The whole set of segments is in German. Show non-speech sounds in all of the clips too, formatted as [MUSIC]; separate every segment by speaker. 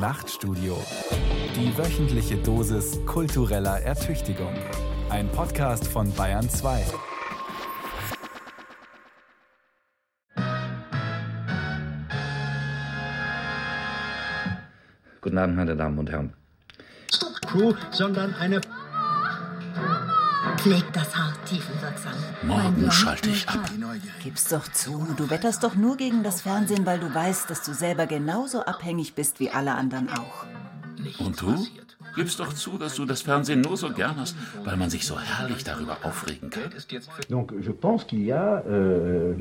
Speaker 1: Nachtstudio. Die wöchentliche Dosis kultureller Ertüchtigung. Ein Podcast von Bayern 2.
Speaker 2: Guten Abend, meine Damen und Herren.
Speaker 3: Crew, sondern eine
Speaker 4: Pflegt das Haar tiefenwirksam.
Speaker 5: Morgen schalte ich ab.
Speaker 6: Gib's doch zu. Du wetterst doch nur gegen das Fernsehen, weil du weißt, dass du selber genauso abhängig bist wie alle anderen auch.
Speaker 5: Und du? Gibst doch zu, dass du das Fernsehen nur so gern hast, weil man sich so herrlich darüber aufregen kann.
Speaker 3: Euh,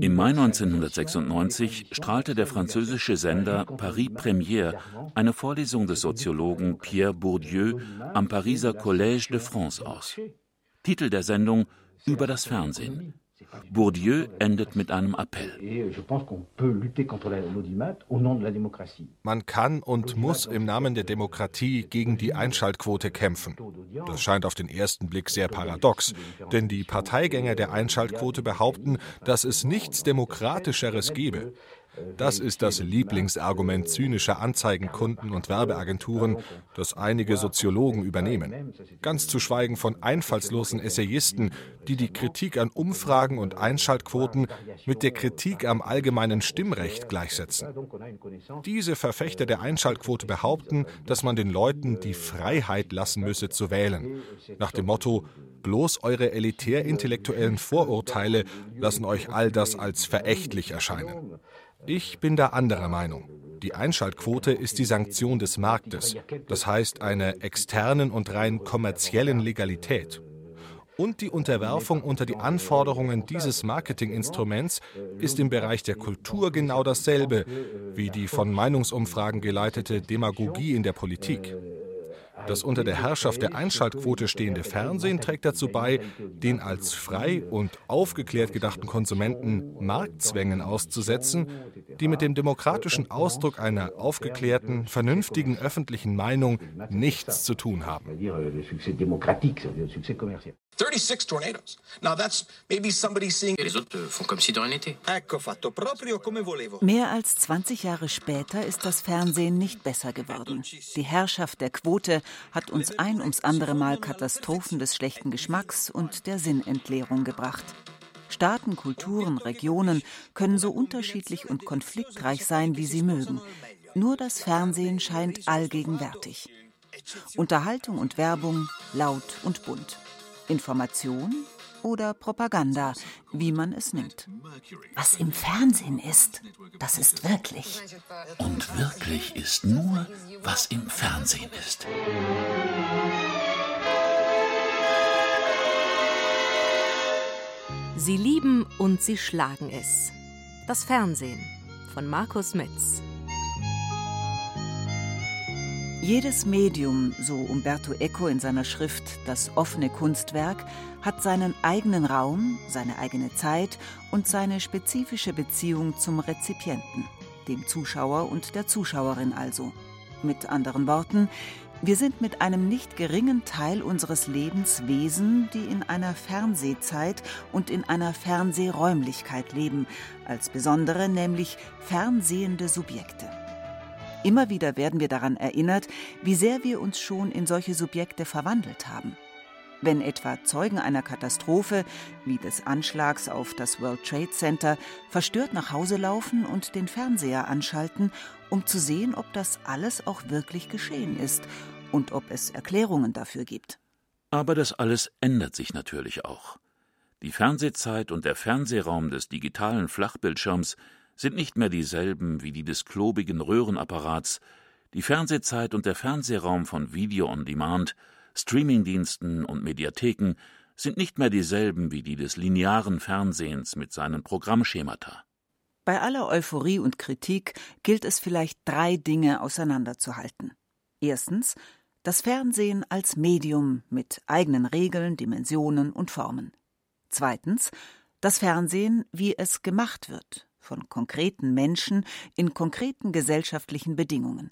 Speaker 5: Im Mai 1996 strahlte der französische Sender Paris Première eine Vorlesung des Soziologen Pierre Bourdieu am Pariser Collège de France aus. Titel der Sendung Über das Fernsehen. Bourdieu endet mit einem Appell.
Speaker 7: Man kann und muss im Namen der Demokratie gegen die Einschaltquote kämpfen. Das scheint auf den ersten Blick sehr paradox, denn die Parteigänger der Einschaltquote behaupten, dass es nichts Demokratischeres gebe. Das ist das Lieblingsargument zynischer Anzeigenkunden und Werbeagenturen, das einige Soziologen übernehmen. Ganz zu schweigen von einfallslosen Essayisten, die die Kritik an Umfragen und Einschaltquoten mit der Kritik am allgemeinen Stimmrecht gleichsetzen. Diese Verfechter der Einschaltquote behaupten, dass man den Leuten die Freiheit lassen müsse zu wählen. Nach dem Motto, bloß eure elitär-intellektuellen Vorurteile lassen euch all das als verächtlich erscheinen. Ich bin da anderer Meinung. Die Einschaltquote ist die Sanktion des Marktes, das heißt einer externen und rein kommerziellen Legalität. Und die Unterwerfung unter die Anforderungen dieses Marketinginstruments ist im Bereich der Kultur genau dasselbe wie die von Meinungsumfragen geleitete Demagogie in der Politik. Das unter der Herrschaft der Einschaltquote stehende Fernsehen trägt dazu bei, den als frei und aufgeklärt gedachten Konsumenten Marktzwängen auszusetzen, die mit dem demokratischen Ausdruck einer aufgeklärten, vernünftigen öffentlichen Meinung nichts zu tun haben.
Speaker 3: C'est-à-dire euh, le succès démocratique, ça veut dire le succès commercial.
Speaker 8: 36 tornadoes. Now that's maybe somebody seeing.
Speaker 9: Et les autres euh.
Speaker 8: Ecco fatto proprio come volevo.
Speaker 6: Mehr als 20 Jahre später ist das Fernsehen nicht besser geworden. Die Herrschaft der Quote hat uns ein ums andere Mal Katastrophen des schlechten Geschmacks und der Sinnentleerung gebracht. Staaten, Kulturen, Regionen können so unterschiedlich und konfliktreich sein, wie sie mögen. Nur das Fernsehen scheint allgegenwärtig. Unterhaltung und Werbung laut und bunt. Information oder Propaganda, wie man es nimmt. Was im Fernsehen ist, das ist wirklich.
Speaker 5: Und wirklich ist nur, was im Fernsehen ist.
Speaker 10: Sie lieben und sie schlagen es. Das Fernsehen von Markus Metz.
Speaker 6: Jedes Medium, so Umberto Eco in seiner Schrift Das offene Kunstwerk, hat seinen eigenen Raum, seine eigene Zeit und seine spezifische Beziehung zum Rezipienten, dem Zuschauer und der Zuschauerin also. Mit anderen Worten, wir sind mit einem nicht geringen Teil unseres Lebens Wesen, die in einer Fernsehzeit und in einer Fernsehräumlichkeit leben, als besondere, nämlich fernsehende Subjekte. Immer wieder werden wir daran erinnert, wie sehr wir uns schon in solche Subjekte verwandelt haben. Wenn etwa Zeugen einer Katastrophe, wie des Anschlags auf das World Trade Center, verstört nach Hause laufen und den Fernseher anschalten, um zu sehen, ob das alles auch wirklich geschehen ist und ob es Erklärungen dafür gibt.
Speaker 5: Aber das alles ändert sich natürlich auch. Die Fernsehzeit und der Fernsehraum des digitalen Flachbildschirms sind nicht mehr dieselben wie die des klobigen Röhrenapparats. Die Fernsehzeit und der Fernsehraum von Video on Demand, Streamingdiensten und Mediatheken sind nicht mehr dieselben wie die des linearen Fernsehens mit seinen Programmschemata.
Speaker 6: Bei aller Euphorie und Kritik gilt es vielleicht drei Dinge auseinanderzuhalten. Erstens das Fernsehen als Medium mit eigenen Regeln, Dimensionen und Formen. Zweitens das Fernsehen, wie es gemacht wird, von konkreten Menschen in konkreten gesellschaftlichen Bedingungen.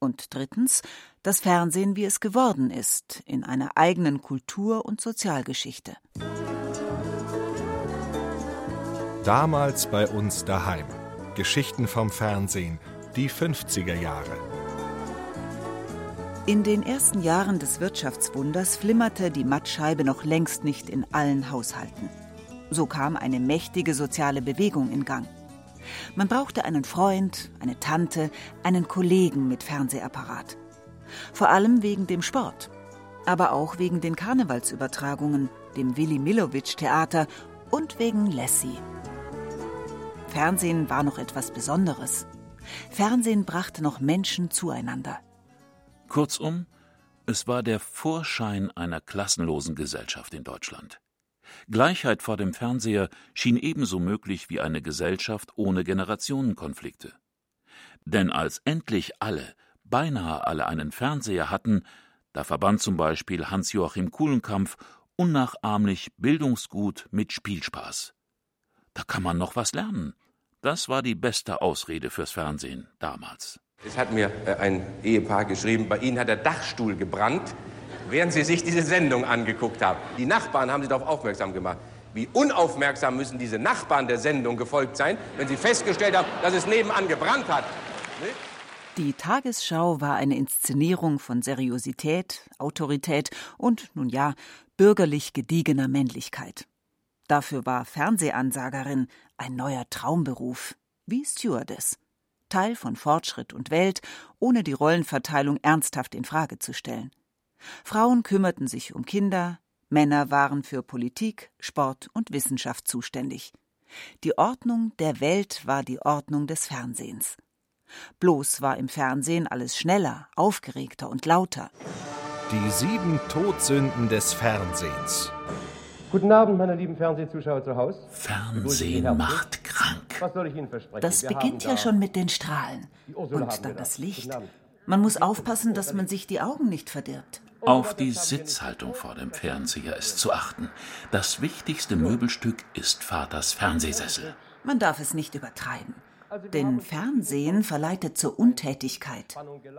Speaker 6: Und drittens das Fernsehen, wie es geworden ist, in einer eigenen Kultur- und Sozialgeschichte.
Speaker 7: Damals bei uns daheim. Geschichten vom Fernsehen. Die 50er Jahre.
Speaker 6: In den ersten Jahren des Wirtschaftswunders flimmerte die Mattscheibe noch längst nicht in allen Haushalten. So kam eine mächtige soziale Bewegung in Gang. Man brauchte einen Freund, eine Tante, einen Kollegen mit Fernsehapparat. Vor allem wegen dem Sport, aber auch wegen den Karnevalsübertragungen, dem Willi Millowitsch Theater und wegen Lassie. Fernsehen war noch etwas Besonderes. Fernsehen brachte noch Menschen zueinander.
Speaker 5: Kurzum, es war der Vorschein einer klassenlosen Gesellschaft in Deutschland. Gleichheit vor dem Fernseher schien ebenso möglich wie eine Gesellschaft ohne Generationenkonflikte. Denn als endlich alle, beinahe alle einen Fernseher hatten, da verband zum Beispiel Hans-Joachim Kuhlenkampf unnachahmlich Bildungsgut mit Spielspaß. Da kann man noch was lernen. Das war die beste Ausrede fürs Fernsehen damals.
Speaker 11: Es hat mir äh, ein Ehepaar geschrieben, bei Ihnen hat der Dachstuhl gebrannt, während Sie sich diese Sendung angeguckt haben. Die Nachbarn haben Sie darauf aufmerksam gemacht. Wie unaufmerksam müssen diese Nachbarn der Sendung gefolgt sein, wenn sie festgestellt haben, dass es nebenan gebrannt hat.
Speaker 6: Die Tagesschau war eine Inszenierung von Seriosität, Autorität und, nun ja, bürgerlich gediegener Männlichkeit. Dafür war Fernsehansagerin ein neuer Traumberuf, wie Stewardess. Teil von Fortschritt und Welt, ohne die Rollenverteilung ernsthaft in Frage zu stellen. Frauen kümmerten sich um Kinder, Männer waren für Politik, Sport und Wissenschaft zuständig. Die Ordnung der Welt war die Ordnung des Fernsehens. Bloß war im Fernsehen alles schneller, aufgeregter und lauter.
Speaker 7: Die sieben Todsünden des Fernsehens.
Speaker 12: Guten Abend, meine lieben Fernsehzuschauer zu Hause.
Speaker 5: Fernsehen macht krank.
Speaker 12: Was soll ich Ihnen versprechen?
Speaker 6: Das beginnt ja schon mit den Strahlen. Und dann das Licht. Man muss aufpassen, dass man sich die Augen nicht verdirbt.
Speaker 5: Auf die Sitzhaltung vor dem Fernseher ist zu achten. Das wichtigste Möbelstück ist Vaters Fernsehsessel.
Speaker 6: Man darf es nicht übertreiben. Denn Fernsehen verleitet zur Untätigkeit.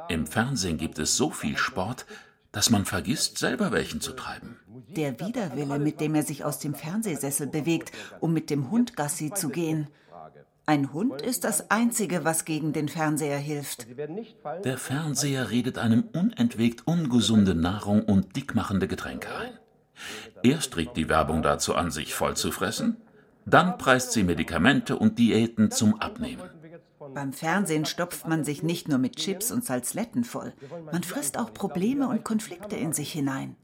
Speaker 5: Im Fernsehen gibt es so viel Sport, dass man vergisst, selber welchen zu treiben.
Speaker 6: Der Widerwille, mit dem er sich aus dem Fernsehsessel bewegt, um mit dem Hund Gassi zu gehen. Ein Hund ist das Einzige, was gegen den Fernseher hilft.
Speaker 5: Der Fernseher redet einem unentwegt ungesunde Nahrung und dickmachende Getränke ein. Erst regt die Werbung dazu an, sich voll zu fressen, dann preist sie Medikamente und Diäten zum Abnehmen.
Speaker 6: Beim Fernsehen stopft man sich nicht nur mit Chips und Salzletten voll, man frisst auch Probleme und Konflikte in sich hinein.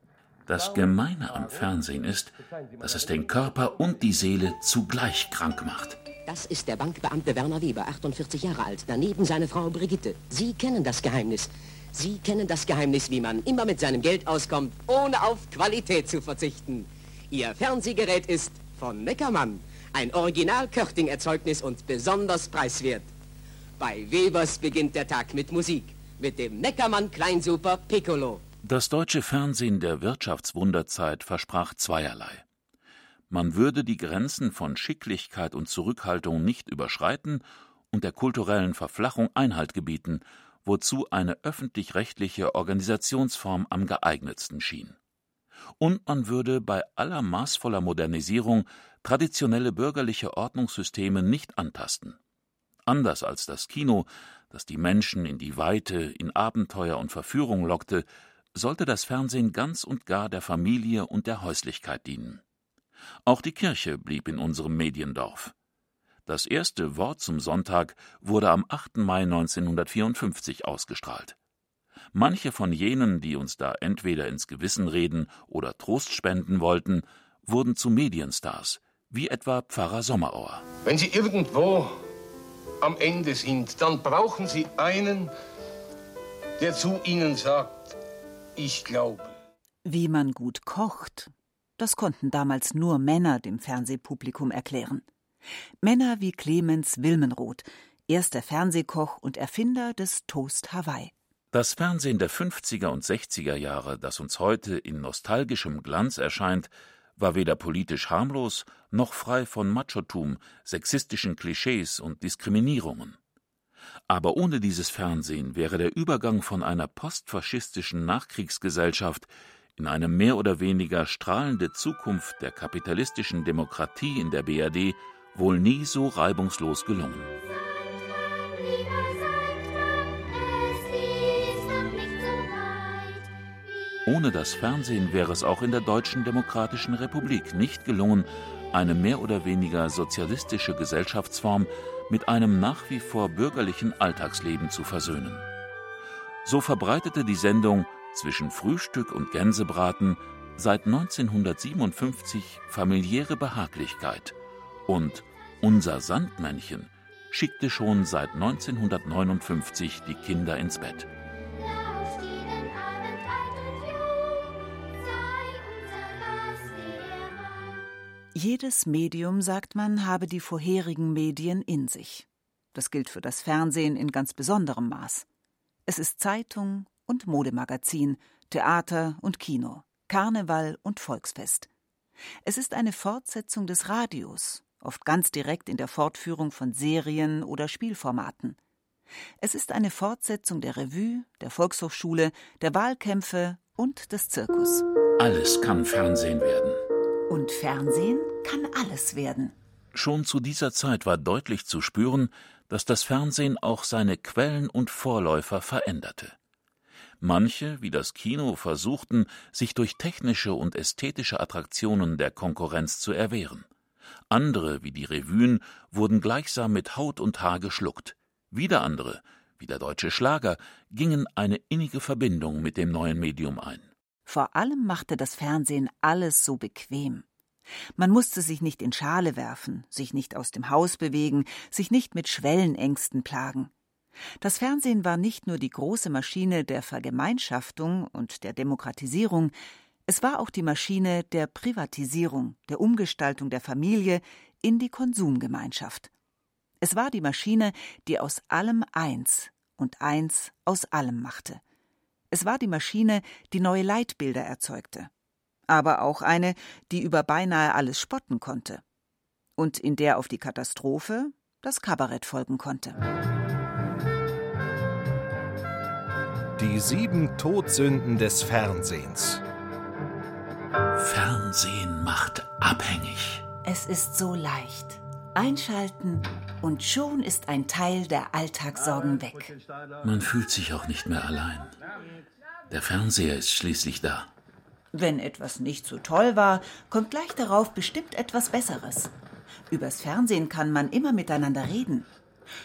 Speaker 5: Das Gemeine am Fernsehen ist, dass es den Körper und die Seele zugleich krank macht.
Speaker 13: Das ist der Bankbeamte Werner Weber, 48 Jahre alt. Daneben seine Frau Brigitte. Sie kennen das Geheimnis. Sie kennen das Geheimnis, wie man immer mit seinem Geld auskommt, ohne auf Qualität zu verzichten. Ihr Fernsehgerät ist von Neckermann. Ein Original-Körting-Erzeugnis und besonders preiswert. Bei Webers beginnt der Tag mit Musik. Mit dem Neckermann Kleinsuper Piccolo.
Speaker 5: Das deutsche Fernsehen der Wirtschaftswunderzeit versprach zweierlei. Man würde die Grenzen von Schicklichkeit und Zurückhaltung nicht überschreiten und der kulturellen Verflachung Einhalt gebieten, wozu eine öffentlich-rechtliche Organisationsform am geeignetsten schien. Und man würde bei aller maßvoller Modernisierung traditionelle bürgerliche Ordnungssysteme nicht antasten. Anders als das Kino, das die Menschen in die Weite, in Abenteuer und Verführung lockte, sollte das Fernsehen ganz und gar der Familie und der Häuslichkeit dienen. Auch die Kirche blieb in unserem Mediendorf. Das erste Wort zum Sonntag wurde am 8. Mai 1954 ausgestrahlt. Manche von jenen, die uns da entweder ins Gewissen reden oder Trost spenden wollten, wurden zu Medienstars, wie etwa Pfarrer Sommerauer.
Speaker 14: Wenn Sie irgendwo am Ende sind, dann brauchen Sie einen, der zu Ihnen sagt, ich glaube.
Speaker 6: Wie man gut kocht, das konnten damals nur Männer dem Fernsehpublikum erklären. Männer wie Clemens Wilmenroth, erster Fernsehkoch und Erfinder des Toast Hawaii.
Speaker 5: Das Fernsehen der 50er und 60er Jahre, das uns heute in nostalgischem Glanz erscheint, war weder politisch harmlos noch frei von Machotum, sexistischen Klischees und Diskriminierungen. Aber ohne dieses Fernsehen wäre der Übergang von einer postfaschistischen Nachkriegsgesellschaft in eine mehr oder weniger strahlende Zukunft der kapitalistischen Demokratie in der BRD wohl nie so reibungslos gelungen. Ohne das Fernsehen wäre es auch in der Deutschen Demokratischen Republik nicht gelungen, eine mehr oder weniger sozialistische Gesellschaftsform mit einem nach wie vor bürgerlichen Alltagsleben zu versöhnen. So verbreitete die Sendung zwischen Frühstück und Gänsebraten seit 1957 familiäre Behaglichkeit und Unser Sandmännchen schickte schon seit 1959 die Kinder ins Bett.
Speaker 6: Jedes Medium, sagt man, habe die vorherigen Medien in sich. Das gilt für das Fernsehen in ganz besonderem Maß. Es ist Zeitung und Modemagazin, Theater und Kino, Karneval und Volksfest. Es ist eine Fortsetzung des Radios, oft ganz direkt in der Fortführung von Serien oder Spielformaten. Es ist eine Fortsetzung der Revue, der Volkshochschule, der Wahlkämpfe und des Zirkus.
Speaker 5: Alles kann Fernsehen werden.
Speaker 6: Und Fernsehen kann alles werden.
Speaker 5: Schon zu dieser Zeit war deutlich zu spüren, dass das Fernsehen auch seine Quellen und Vorläufer veränderte. Manche, wie das Kino, versuchten, sich durch technische und ästhetische Attraktionen der Konkurrenz zu erwehren. Andere, wie die Revuen, wurden gleichsam mit Haut und Haar geschluckt. Wieder andere, wie der deutsche Schlager, gingen eine innige Verbindung mit dem neuen Medium ein.
Speaker 6: Vor allem machte das Fernsehen alles so bequem. Man musste sich nicht in Schale werfen, sich nicht aus dem Haus bewegen, sich nicht mit Schwellenängsten plagen. Das Fernsehen war nicht nur die große Maschine der Vergemeinschaftung und der Demokratisierung, es war auch die Maschine der Privatisierung, der Umgestaltung der Familie in die Konsumgemeinschaft. Es war die Maschine, die aus allem eins und eins aus allem machte. Es war die Maschine, die neue Leitbilder erzeugte, aber auch eine, die über beinahe alles spotten konnte und in der auf die Katastrophe das Kabarett folgen konnte.
Speaker 7: Die sieben Todsünden des Fernsehens.
Speaker 5: Fernsehen macht abhängig.
Speaker 6: Es ist so leicht. Einschalten und schon ist ein Teil der Alltagssorgen weg.
Speaker 5: Man fühlt sich auch nicht mehr allein. Der Fernseher ist schließlich da.
Speaker 6: Wenn etwas nicht so toll war, kommt gleich darauf bestimmt etwas Besseres. Übers Fernsehen kann man immer miteinander reden.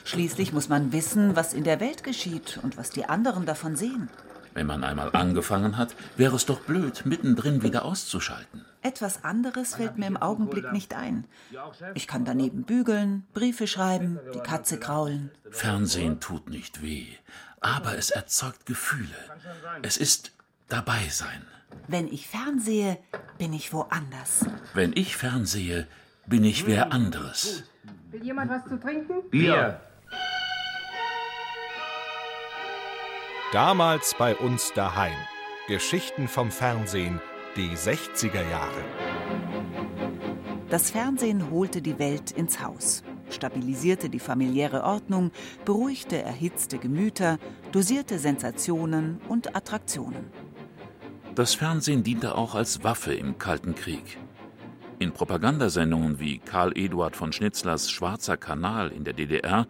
Speaker 6: Schließlich muss man wissen, was in der Welt geschieht und was die anderen davon sehen.
Speaker 5: Wenn man einmal angefangen hat, wäre es doch blöd, mittendrin wieder auszuschalten.
Speaker 6: Etwas anderes fällt mir im Augenblick nicht ein. Ich kann daneben bügeln, Briefe schreiben, die Katze kraulen.
Speaker 5: Fernsehen tut nicht weh, aber es erzeugt Gefühle. Es ist dabei sein.
Speaker 6: Wenn ich fernsehe, bin ich woanders.
Speaker 5: Wenn ich fernsehe, bin ich wer anderes.
Speaker 15: Will jemand was zu trinken?
Speaker 14: Bier.
Speaker 7: Damals bei uns daheim. Geschichten vom Fernsehen, die 60er Jahre.
Speaker 6: Das Fernsehen holte die Welt ins Haus, stabilisierte die familiäre Ordnung, beruhigte erhitzte Gemüter, dosierte Sensationen und Attraktionen.
Speaker 5: Das Fernsehen diente auch als Waffe im Kalten Krieg. In Propagandasendungen wie Karl Eduard von Schnitzlers Schwarzer Kanal in der DDR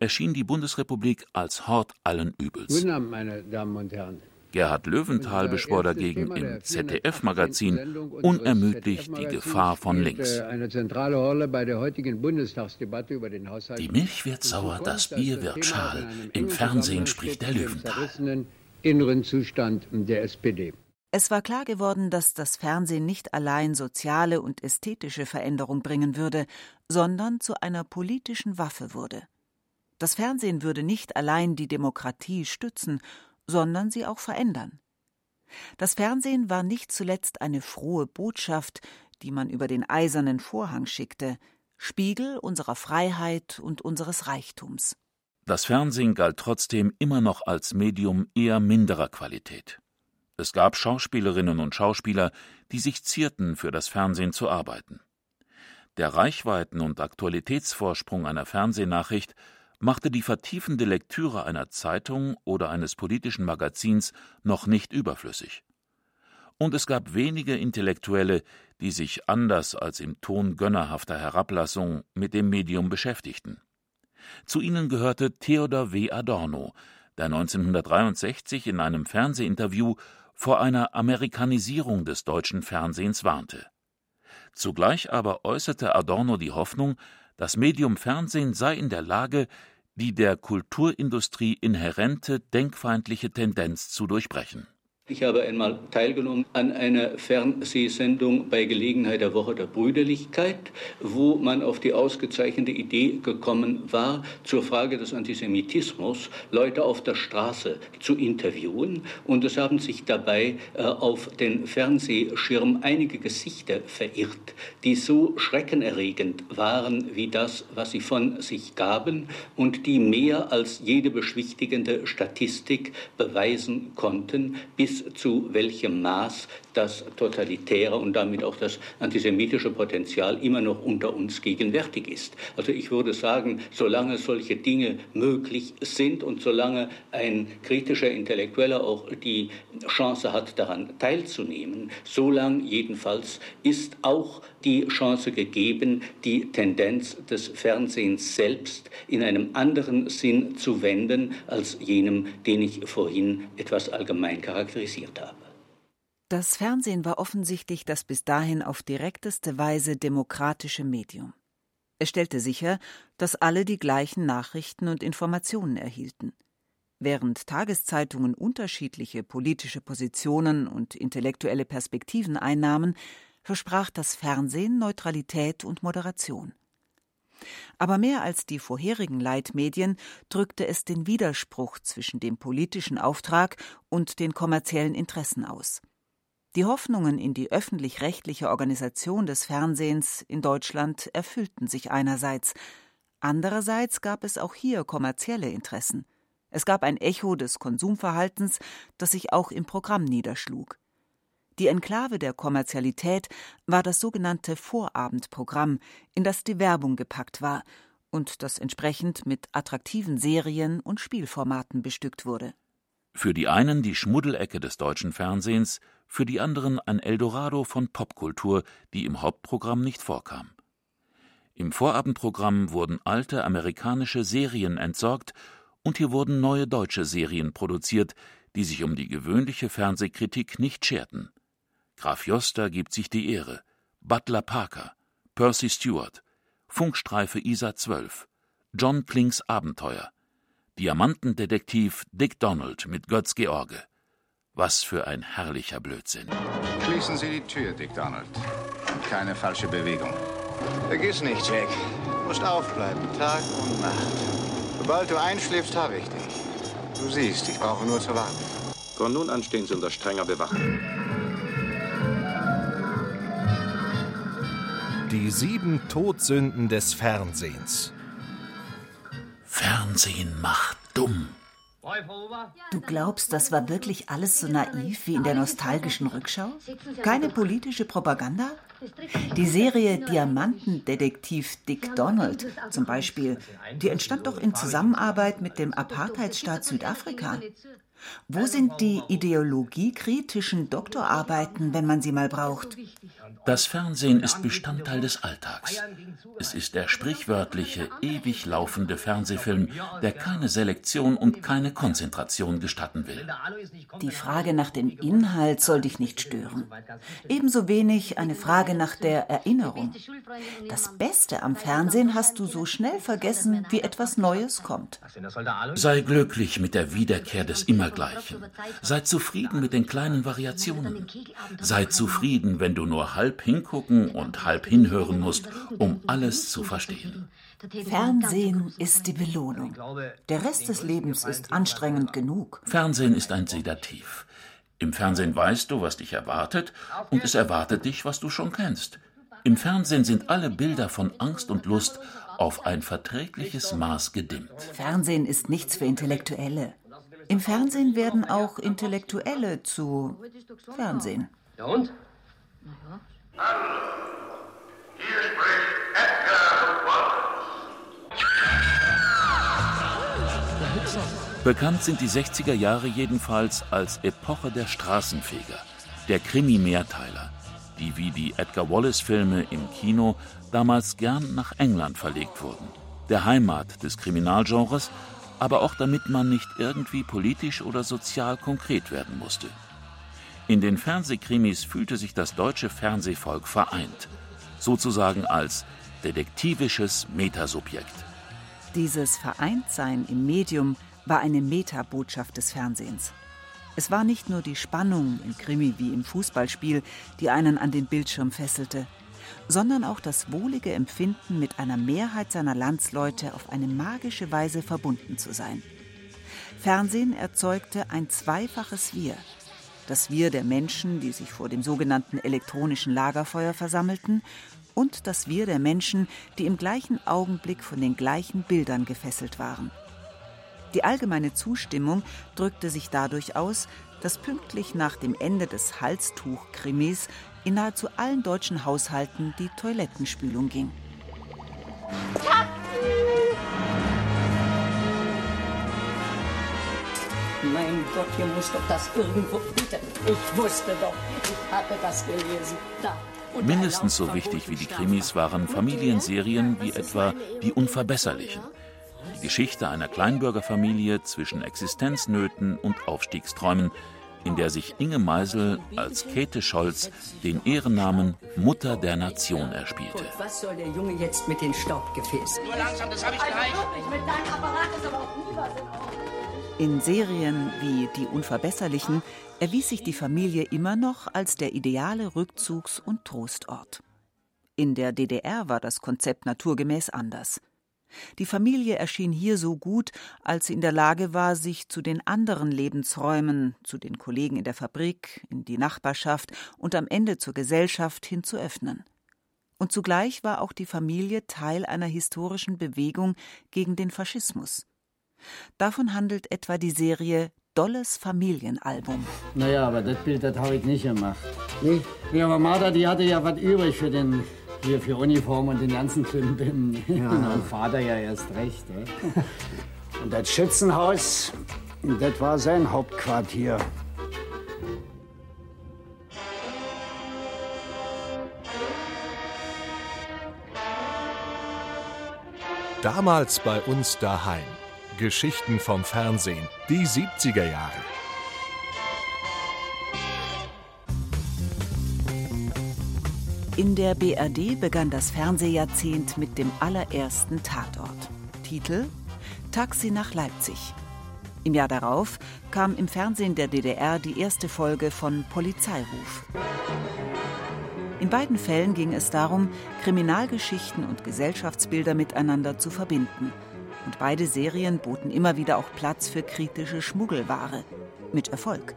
Speaker 5: erschien die Bundesrepublik als Hort allen Übels.
Speaker 16: Guten Abend, meine Damen und Herren.
Speaker 5: Gerhard Löwenthal beschwor dagegen im ZDF-Magazin unermüdlich die Gefahr von links.
Speaker 16: Eine zentrale Rolle bei der heutigen Bundestagsdebatte über den Haushalt.
Speaker 5: Die Milch wird sauer, das Bier wird schal. Im Fernsehen spricht der Löwenthal.
Speaker 16: inneren Zustand der SPD.
Speaker 6: Es war klar geworden, dass das Fernsehen nicht allein soziale und ästhetische Veränderung bringen würde, sondern zu einer politischen Waffe wurde. Das Fernsehen würde nicht allein die Demokratie stützen, sondern sie auch verändern. Das Fernsehen war nicht zuletzt eine frohe Botschaft, die man über den eisernen Vorhang schickte, Spiegel unserer Freiheit und unseres Reichtums.
Speaker 5: Das Fernsehen galt trotzdem immer noch als Medium eher minderer Qualität. Es gab Schauspielerinnen und Schauspieler, die sich zierten, für das Fernsehen zu arbeiten. Der Reichweiten- und Aktualitätsvorsprung einer Fernsehnachricht machte die vertiefende Lektüre einer Zeitung oder eines politischen Magazins noch nicht überflüssig. Und es gab wenige Intellektuelle, die sich anders als im Ton gönnerhafter Herablassung mit dem Medium beschäftigten. Zu ihnen gehörte Theodor W. Adorno, der 1963 in einem Fernsehinterview vor einer Amerikanisierung des deutschen Fernsehens warnte. Zugleich aber äußerte Adorno die Hoffnung, das Medium Fernsehen sei in der Lage, die der Kulturindustrie inhärente denkfeindliche Tendenz zu durchbrechen
Speaker 17: ich habe einmal teilgenommen an einer Fernsehsendung bei Gelegenheit der Woche der Brüderlichkeit, wo man auf die ausgezeichnete Idee gekommen war, zur Frage des Antisemitismus Leute auf der Straße zu interviewen. Und es haben sich dabei äh, auf den Fernsehschirm einige Gesichter verirrt, die so schreckenerregend waren wie das, was sie von sich gaben und die mehr als jede beschwichtigende Statistik beweisen konnten, bis bis zu welchem Maß das totalitäre und damit auch das antisemitische Potenzial immer noch unter uns gegenwärtig ist. Also ich würde sagen, solange solche Dinge möglich sind und solange ein kritischer Intellektueller auch die Chance hat, daran teilzunehmen, solange jedenfalls ist auch die Chance gegeben, die Tendenz des Fernsehens selbst in einem anderen Sinn zu wenden als jenem, den ich vorhin etwas allgemein charakterisiert habe.
Speaker 6: Das Fernsehen war offensichtlich das bis dahin auf direkteste Weise demokratische Medium. Es stellte sicher, dass alle die gleichen Nachrichten und Informationen erhielten. Während Tageszeitungen unterschiedliche politische Positionen und intellektuelle Perspektiven einnahmen, versprach das Fernsehen Neutralität und Moderation. Aber mehr als die vorherigen Leitmedien drückte es den Widerspruch zwischen dem politischen Auftrag und den kommerziellen Interessen aus. Die Hoffnungen in die öffentlich-rechtliche Organisation des Fernsehens in Deutschland erfüllten sich einerseits, andererseits gab es auch hier kommerzielle Interessen. Es gab ein Echo des Konsumverhaltens, das sich auch im Programm niederschlug. Die Enklave der Kommerzialität war das sogenannte Vorabendprogramm, in das die Werbung gepackt war und das entsprechend mit attraktiven Serien und Spielformaten bestückt wurde.
Speaker 5: Für die einen die Schmuddelecke des deutschen Fernsehens, für die anderen ein Eldorado von Popkultur, die im Hauptprogramm nicht vorkam. Im Vorabendprogramm wurden alte amerikanische Serien entsorgt und hier wurden neue deutsche Serien produziert, die sich um die gewöhnliche Fernsehkritik nicht scherten. Graf Joster gibt sich die Ehre, Butler Parker, Percy Stewart, Funkstreife ISA 12, John Klings Abenteuer, Diamantendetektiv Dick Donald mit Götz George, was für ein herrlicher Blödsinn.
Speaker 18: Schließen Sie die Tür, Dick Donald. Und keine falsche Bewegung. Vergiss nicht, Jack. Du musst aufbleiben, Tag und Nacht. Sobald du einschläfst, habe ich dich. Du siehst, ich brauche nur zu warten.
Speaker 11: Von nun an stehen Sie unter strenger Bewachung.
Speaker 7: Die sieben Todsünden des Fernsehens.
Speaker 5: Fernsehen macht dumm.
Speaker 6: Du glaubst, das war wirklich alles so naiv wie in der nostalgischen Rückschau? Keine politische Propaganda? Die Serie Diamantendetektiv Dick Donald zum Beispiel, die entstand doch in Zusammenarbeit mit dem Apartheidsstaat Südafrika. Wo sind die ideologiekritischen Doktorarbeiten, wenn man sie mal braucht?
Speaker 5: Das Fernsehen ist Bestandteil des Alltags. Es ist der sprichwörtliche, ewig laufende Fernsehfilm, der keine Selektion und keine Konzentration gestatten will.
Speaker 6: Die Frage nach dem Inhalt soll dich nicht stören. Ebenso wenig eine Frage nach der Erinnerung. Das Beste am Fernsehen hast du so schnell vergessen, wie etwas Neues kommt.
Speaker 5: Sei glücklich mit der Wiederkehr des Immergleichen. Sei zufrieden mit den kleinen Variationen. Sei zufrieden, wenn du nur halb hingucken und halb hinhören musst, um alles zu verstehen.
Speaker 6: Fernsehen ist die Belohnung. Der Rest des Lebens ist anstrengend genug.
Speaker 5: Fernsehen ist ein Sedativ. Im Fernsehen weißt du, was dich erwartet, und es erwartet dich, was du schon kennst. Im Fernsehen sind alle Bilder von Angst und Lust auf ein verträgliches Maß gedimmt.
Speaker 6: Fernsehen ist nichts für Intellektuelle. Im Fernsehen werden auch Intellektuelle zu Fernsehen.
Speaker 12: Ja und?
Speaker 19: Hallo, hier spricht Edgar
Speaker 5: Bekannt sind die 60er Jahre jedenfalls als Epoche der Straßenfeger, der Krimi-Mehrteiler, die wie die Edgar Wallace-Filme im Kino damals gern nach England verlegt wurden, der Heimat des Kriminalgenres, aber auch damit man nicht irgendwie politisch oder sozial konkret werden musste. In den Fernsehkrimis fühlte sich das deutsche Fernsehvolk vereint, sozusagen als detektivisches Metasubjekt.
Speaker 6: Dieses Vereintsein im Medium war eine Metabotschaft des Fernsehens. Es war nicht nur die Spannung im Krimi wie im Fußballspiel, die einen an den Bildschirm fesselte, sondern auch das wohlige Empfinden, mit einer Mehrheit seiner Landsleute auf eine magische Weise verbunden zu sein. Fernsehen erzeugte ein zweifaches Wir. Das Wir der Menschen, die sich vor dem sogenannten elektronischen Lagerfeuer versammelten, und das Wir der Menschen, die im gleichen Augenblick von den gleichen Bildern gefesselt waren. Die allgemeine Zustimmung drückte sich dadurch aus, dass pünktlich nach dem Ende des Halstuch-Krimis in nahezu allen deutschen Haushalten die Toilettenspülung ging.
Speaker 4: Mein Gott, hier muss doch das irgendwo. Bitte, ich wusste doch, ich hatte das gelesen. Da.
Speaker 5: Mindestens so wichtig wie die Krimis waren Familienserien wie etwa Die Unverbesserlichen. Die Geschichte einer Kleinbürgerfamilie zwischen Existenznöten und Aufstiegsträumen, in der sich Inge Meisel als Käthe Scholz den Ehrennamen Mutter der Nation erspielte.
Speaker 4: Was soll der Junge jetzt mit den Staubgefäßen?
Speaker 9: Nur langsam, das habe ich gleich.
Speaker 4: mit deinem Apparat ist aber auch nie was in Ordnung.
Speaker 6: In Serien wie Die Unverbesserlichen erwies sich die Familie immer noch als der ideale Rückzugs- und Trostort. In der DDR war das Konzept naturgemäß anders. Die Familie erschien hier so gut, als sie in der Lage war, sich zu den anderen Lebensräumen, zu den Kollegen in der Fabrik, in die Nachbarschaft und am Ende zur Gesellschaft hin zu öffnen. Und zugleich war auch die Familie Teil einer historischen Bewegung gegen den Faschismus. Davon handelt etwa die Serie Dolles Familienalbum.
Speaker 20: Naja, aber das Bild, das habe ich nicht gemacht. Nicht? Ja, aber Martha, die hatte ja was übrig für den hier für Uniform und den ganzen Klimbim. Ja. [LAUGHS] Und Vater ja erst recht. Ne? Und das Schützenhaus, das war sein Hauptquartier.
Speaker 7: Damals bei uns daheim. Geschichten vom Fernsehen. Die 70er Jahre.
Speaker 6: In der BRD begann das Fernsehjahrzehnt mit dem allerersten Tatort. Titel Taxi nach Leipzig. Im Jahr darauf kam im Fernsehen der DDR die erste Folge von Polizeiruf. In beiden Fällen ging es darum, Kriminalgeschichten und Gesellschaftsbilder miteinander zu verbinden. Und beide Serien boten immer wieder auch Platz für kritische Schmuggelware. Mit Erfolg.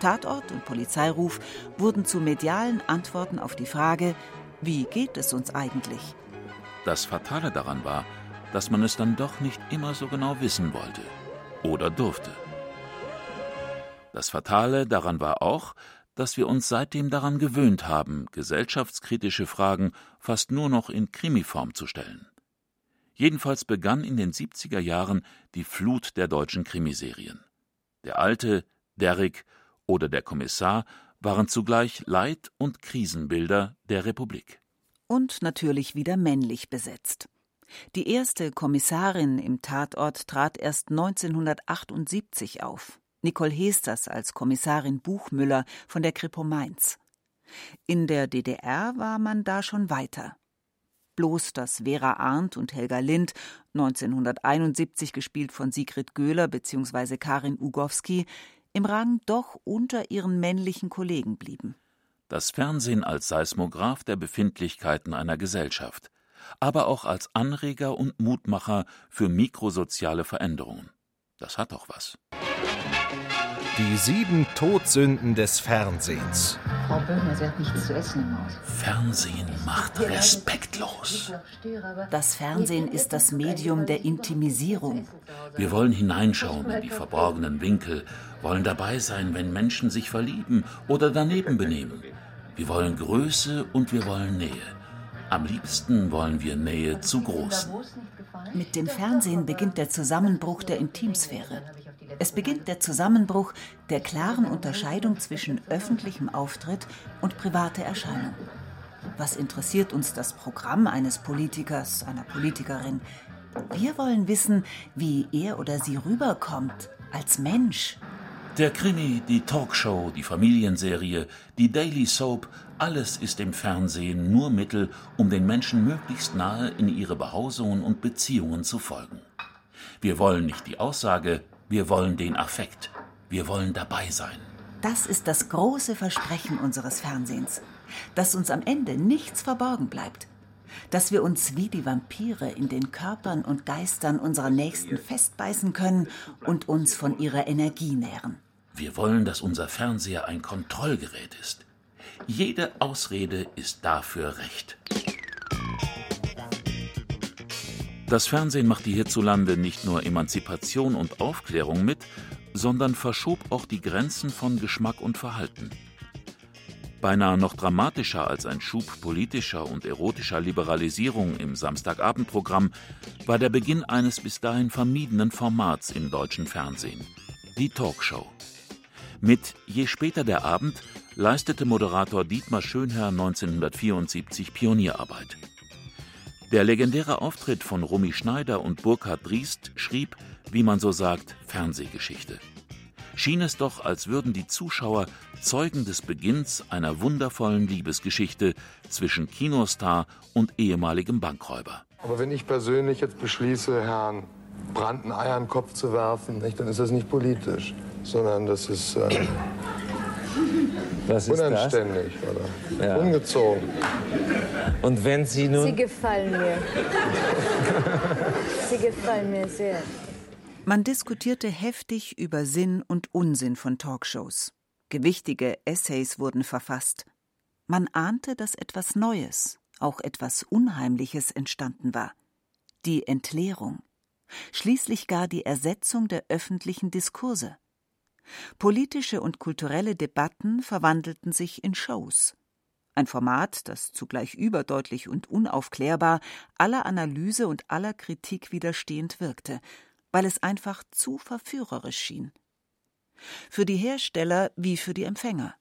Speaker 6: Tatort und Polizeiruf wurden zu medialen Antworten auf die Frage, wie geht es uns eigentlich?
Speaker 5: Das Fatale daran war, dass man es dann doch nicht immer so genau wissen wollte oder durfte. Das Fatale daran war auch, dass wir uns seitdem daran gewöhnt haben, gesellschaftskritische Fragen fast nur noch in Krimiform zu stellen. Jedenfalls begann in den 70er Jahren die Flut der deutschen Krimiserien. Der Alte, Derrick oder der Kommissar waren zugleich Leit- und Krisenbilder der Republik.
Speaker 6: Und natürlich wieder männlich besetzt. Die erste Kommissarin im Tatort trat erst 1978 auf. Nicole Hesters als Kommissarin Buchmüller von der Kripo Mainz. In der DDR war man da schon weiter. Bloß, dass Vera Arndt und Helga Lind, 1971 gespielt von Sigrid Göhler bzw. Karin Ugowski, im Rang doch unter ihren männlichen Kollegen blieben.
Speaker 5: Das Fernsehen als Seismograph der Befindlichkeiten einer Gesellschaft, aber auch als Anreger und Mutmacher für mikrosoziale Veränderungen. Das hat doch was.
Speaker 7: Die sieben Todsünden des Fernsehens.
Speaker 4: Frau Böhmer, sie hat nichts zu essen im Haus.
Speaker 5: Fernsehen macht respektlos.
Speaker 6: Das Fernsehen ist das Medium der Intimisierung.
Speaker 5: Wir wollen hineinschauen in die verborgenen Winkel, wollen dabei sein, wenn Menschen sich verlieben oder daneben benehmen. Wir wollen Größe und wir wollen Nähe. Am liebsten wollen wir Nähe zu Großen.
Speaker 6: Mit dem Fernsehen beginnt der Zusammenbruch der Intimsphäre. Es beginnt der Zusammenbruch der klaren Unterscheidung zwischen öffentlichem Auftritt und privater Erscheinung. Was interessiert uns das Programm eines Politikers, einer Politikerin? Wir wollen wissen, wie er oder sie rüberkommt als Mensch.
Speaker 5: Der Krimi, die Talkshow, die Familienserie, die Daily Soap, alles ist im Fernsehen nur Mittel, um den Menschen möglichst nahe in ihre Behausungen und Beziehungen zu folgen. Wir wollen nicht die Aussage, wir wollen den Affekt. Wir wollen dabei sein.
Speaker 6: Das ist das große Versprechen unseres Fernsehens, dass uns am Ende nichts verborgen bleibt, dass wir uns wie die Vampire in den Körpern und Geistern unserer Nächsten festbeißen können und uns von ihrer Energie nähren.
Speaker 5: Wir wollen, dass unser Fernseher ein Kontrollgerät ist. Jede Ausrede ist dafür recht. Das Fernsehen machte hierzulande nicht nur Emanzipation und Aufklärung mit, sondern verschob auch die Grenzen von Geschmack und Verhalten. Beinahe noch dramatischer als ein Schub politischer und erotischer Liberalisierung im Samstagabendprogramm war der Beginn eines bis dahin vermiedenen Formats im deutschen Fernsehen, die Talkshow. Mit Je später der Abend leistete Moderator Dietmar Schönherr 1974 Pionierarbeit. Der legendäre Auftritt von Romy Schneider und Burkhard Driest schrieb, wie man so sagt, Fernsehgeschichte. Schien es doch, als würden die Zuschauer Zeugen des Beginns einer wundervollen Liebesgeschichte zwischen Kinostar und ehemaligem Bankräuber.
Speaker 21: Aber wenn ich persönlich jetzt beschließe, Herrn Brandt ein Ei an den Kopf zu werfen, nicht, dann ist das nicht politisch, sondern das ist, äh,
Speaker 22: Was ist
Speaker 21: unanständig
Speaker 22: das?
Speaker 21: oder
Speaker 22: Ja.
Speaker 21: ungezogen.
Speaker 22: Und wenn Sie nun.
Speaker 23: Sie gefallen mir. Sie gefallen mir sehr.
Speaker 6: Man diskutierte heftig über Sinn und Unsinn von Talkshows. Gewichtige Essays wurden verfasst. Man ahnte, dass etwas Neues, auch etwas Unheimliches entstanden war. Die Entleerung. Schließlich gar die Ersetzung der öffentlichen Diskurse. Politische und kulturelle Debatten verwandelten sich in Shows. Ein Format, das zugleich überdeutlich und unaufklärbar aller Analyse und aller Kritik widerstehend wirkte, weil es einfach zu verführerisch schien. Für die Hersteller wie für die Empfänger.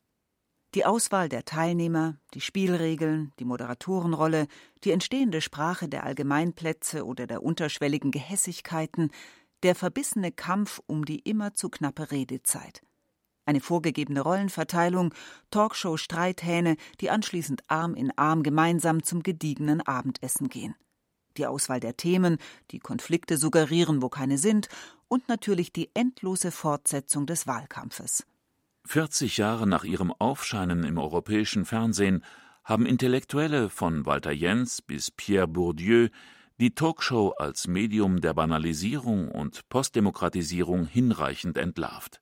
Speaker 6: Die Auswahl der Teilnehmer, die Spielregeln, die Moderatorenrolle, die entstehende Sprache der Allgemeinplätze oder der unterschwelligen Gehässigkeiten, der verbissene Kampf um die immer zu knappe Redezeit. Eine vorgegebene Rollenverteilung, Talkshow-Streithähne, die anschließend Arm in Arm gemeinsam zum gediegenen Abendessen gehen. Die Auswahl der Themen, die Konflikte suggerieren, wo keine sind, und natürlich die endlose Fortsetzung des Wahlkampfes.
Speaker 5: 40 Jahre nach ihrem Aufscheinen im europäischen Fernsehen haben Intellektuelle von Walter Jens bis Pierre Bourdieu die Talkshow als Medium der Banalisierung und Postdemokratisierung hinreichend entlarvt.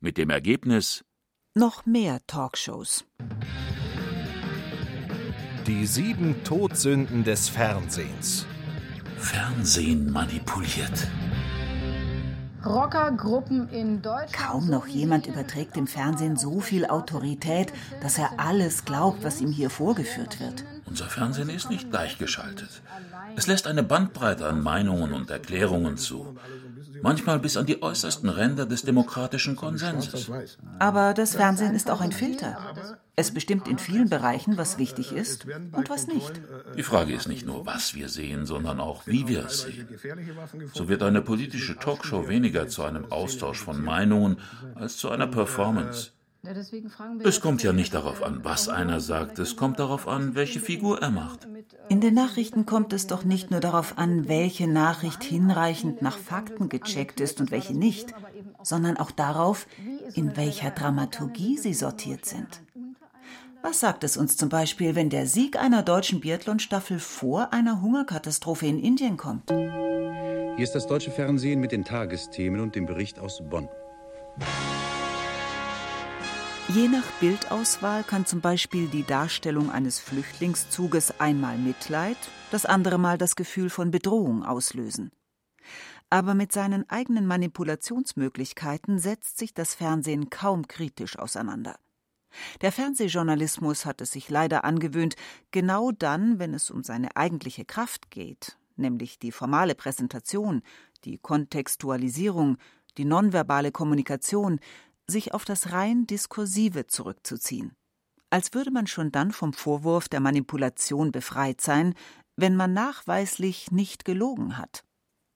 Speaker 5: Mit dem Ergebnis
Speaker 6: Noch mehr Talkshows.
Speaker 7: Die sieben Todsünden des Fernsehens.
Speaker 5: Fernsehen manipuliert.
Speaker 15: Rockergruppen in Deutschland.
Speaker 6: Kaum noch jemand überträgt dem Fernsehen so viel Autorität, dass er alles glaubt, was ihm hier vorgeführt wird.
Speaker 5: Unser Fernsehen ist nicht gleichgeschaltet. Es lässt eine Bandbreite an Meinungen und Erklärungen zu. Manchmal bis an die äußersten Ränder des demokratischen Konsenses.
Speaker 6: Aber das Fernsehen ist auch ein Filter. Es bestimmt in vielen Bereichen, was wichtig ist und was nicht.
Speaker 5: Die Frage ist nicht nur, was wir sehen, sondern auch, wie wir es sehen. So wird eine politische Talkshow weniger zu einem Austausch von Meinungen als zu einer Performance. Es kommt ja nicht darauf an, was einer sagt, es kommt darauf an, welche Figur er macht.
Speaker 6: In den Nachrichten kommt es doch nicht nur darauf an, welche Nachricht hinreichend nach Fakten gecheckt ist und welche nicht, sondern auch darauf, in welcher Dramaturgie sie sortiert sind. Was sagt es uns zum Beispiel, wenn der Sieg einer deutschen Biathlon-Staffel vor einer Hungerkatastrophe in Indien kommt?
Speaker 24: Hier ist das deutsche Fernsehen mit den Tagesthemen und dem Bericht aus Bonn.
Speaker 6: Je nach Bildauswahl kann zum Beispiel die Darstellung eines Flüchtlingszuges einmal Mitleid, das andere Mal das Gefühl von Bedrohung auslösen. Aber mit seinen eigenen Manipulationsmöglichkeiten setzt sich das Fernsehen kaum kritisch auseinander. Der Fernsehjournalismus hat es sich leider angewöhnt, genau dann, wenn es um seine eigentliche Kraft geht, nämlich die formale Präsentation, die Kontextualisierung, die nonverbale Kommunikation, sich auf das rein Diskursive zurückzuziehen. Als würde man schon dann vom Vorwurf der Manipulation befreit sein, wenn man nachweislich nicht gelogen hat.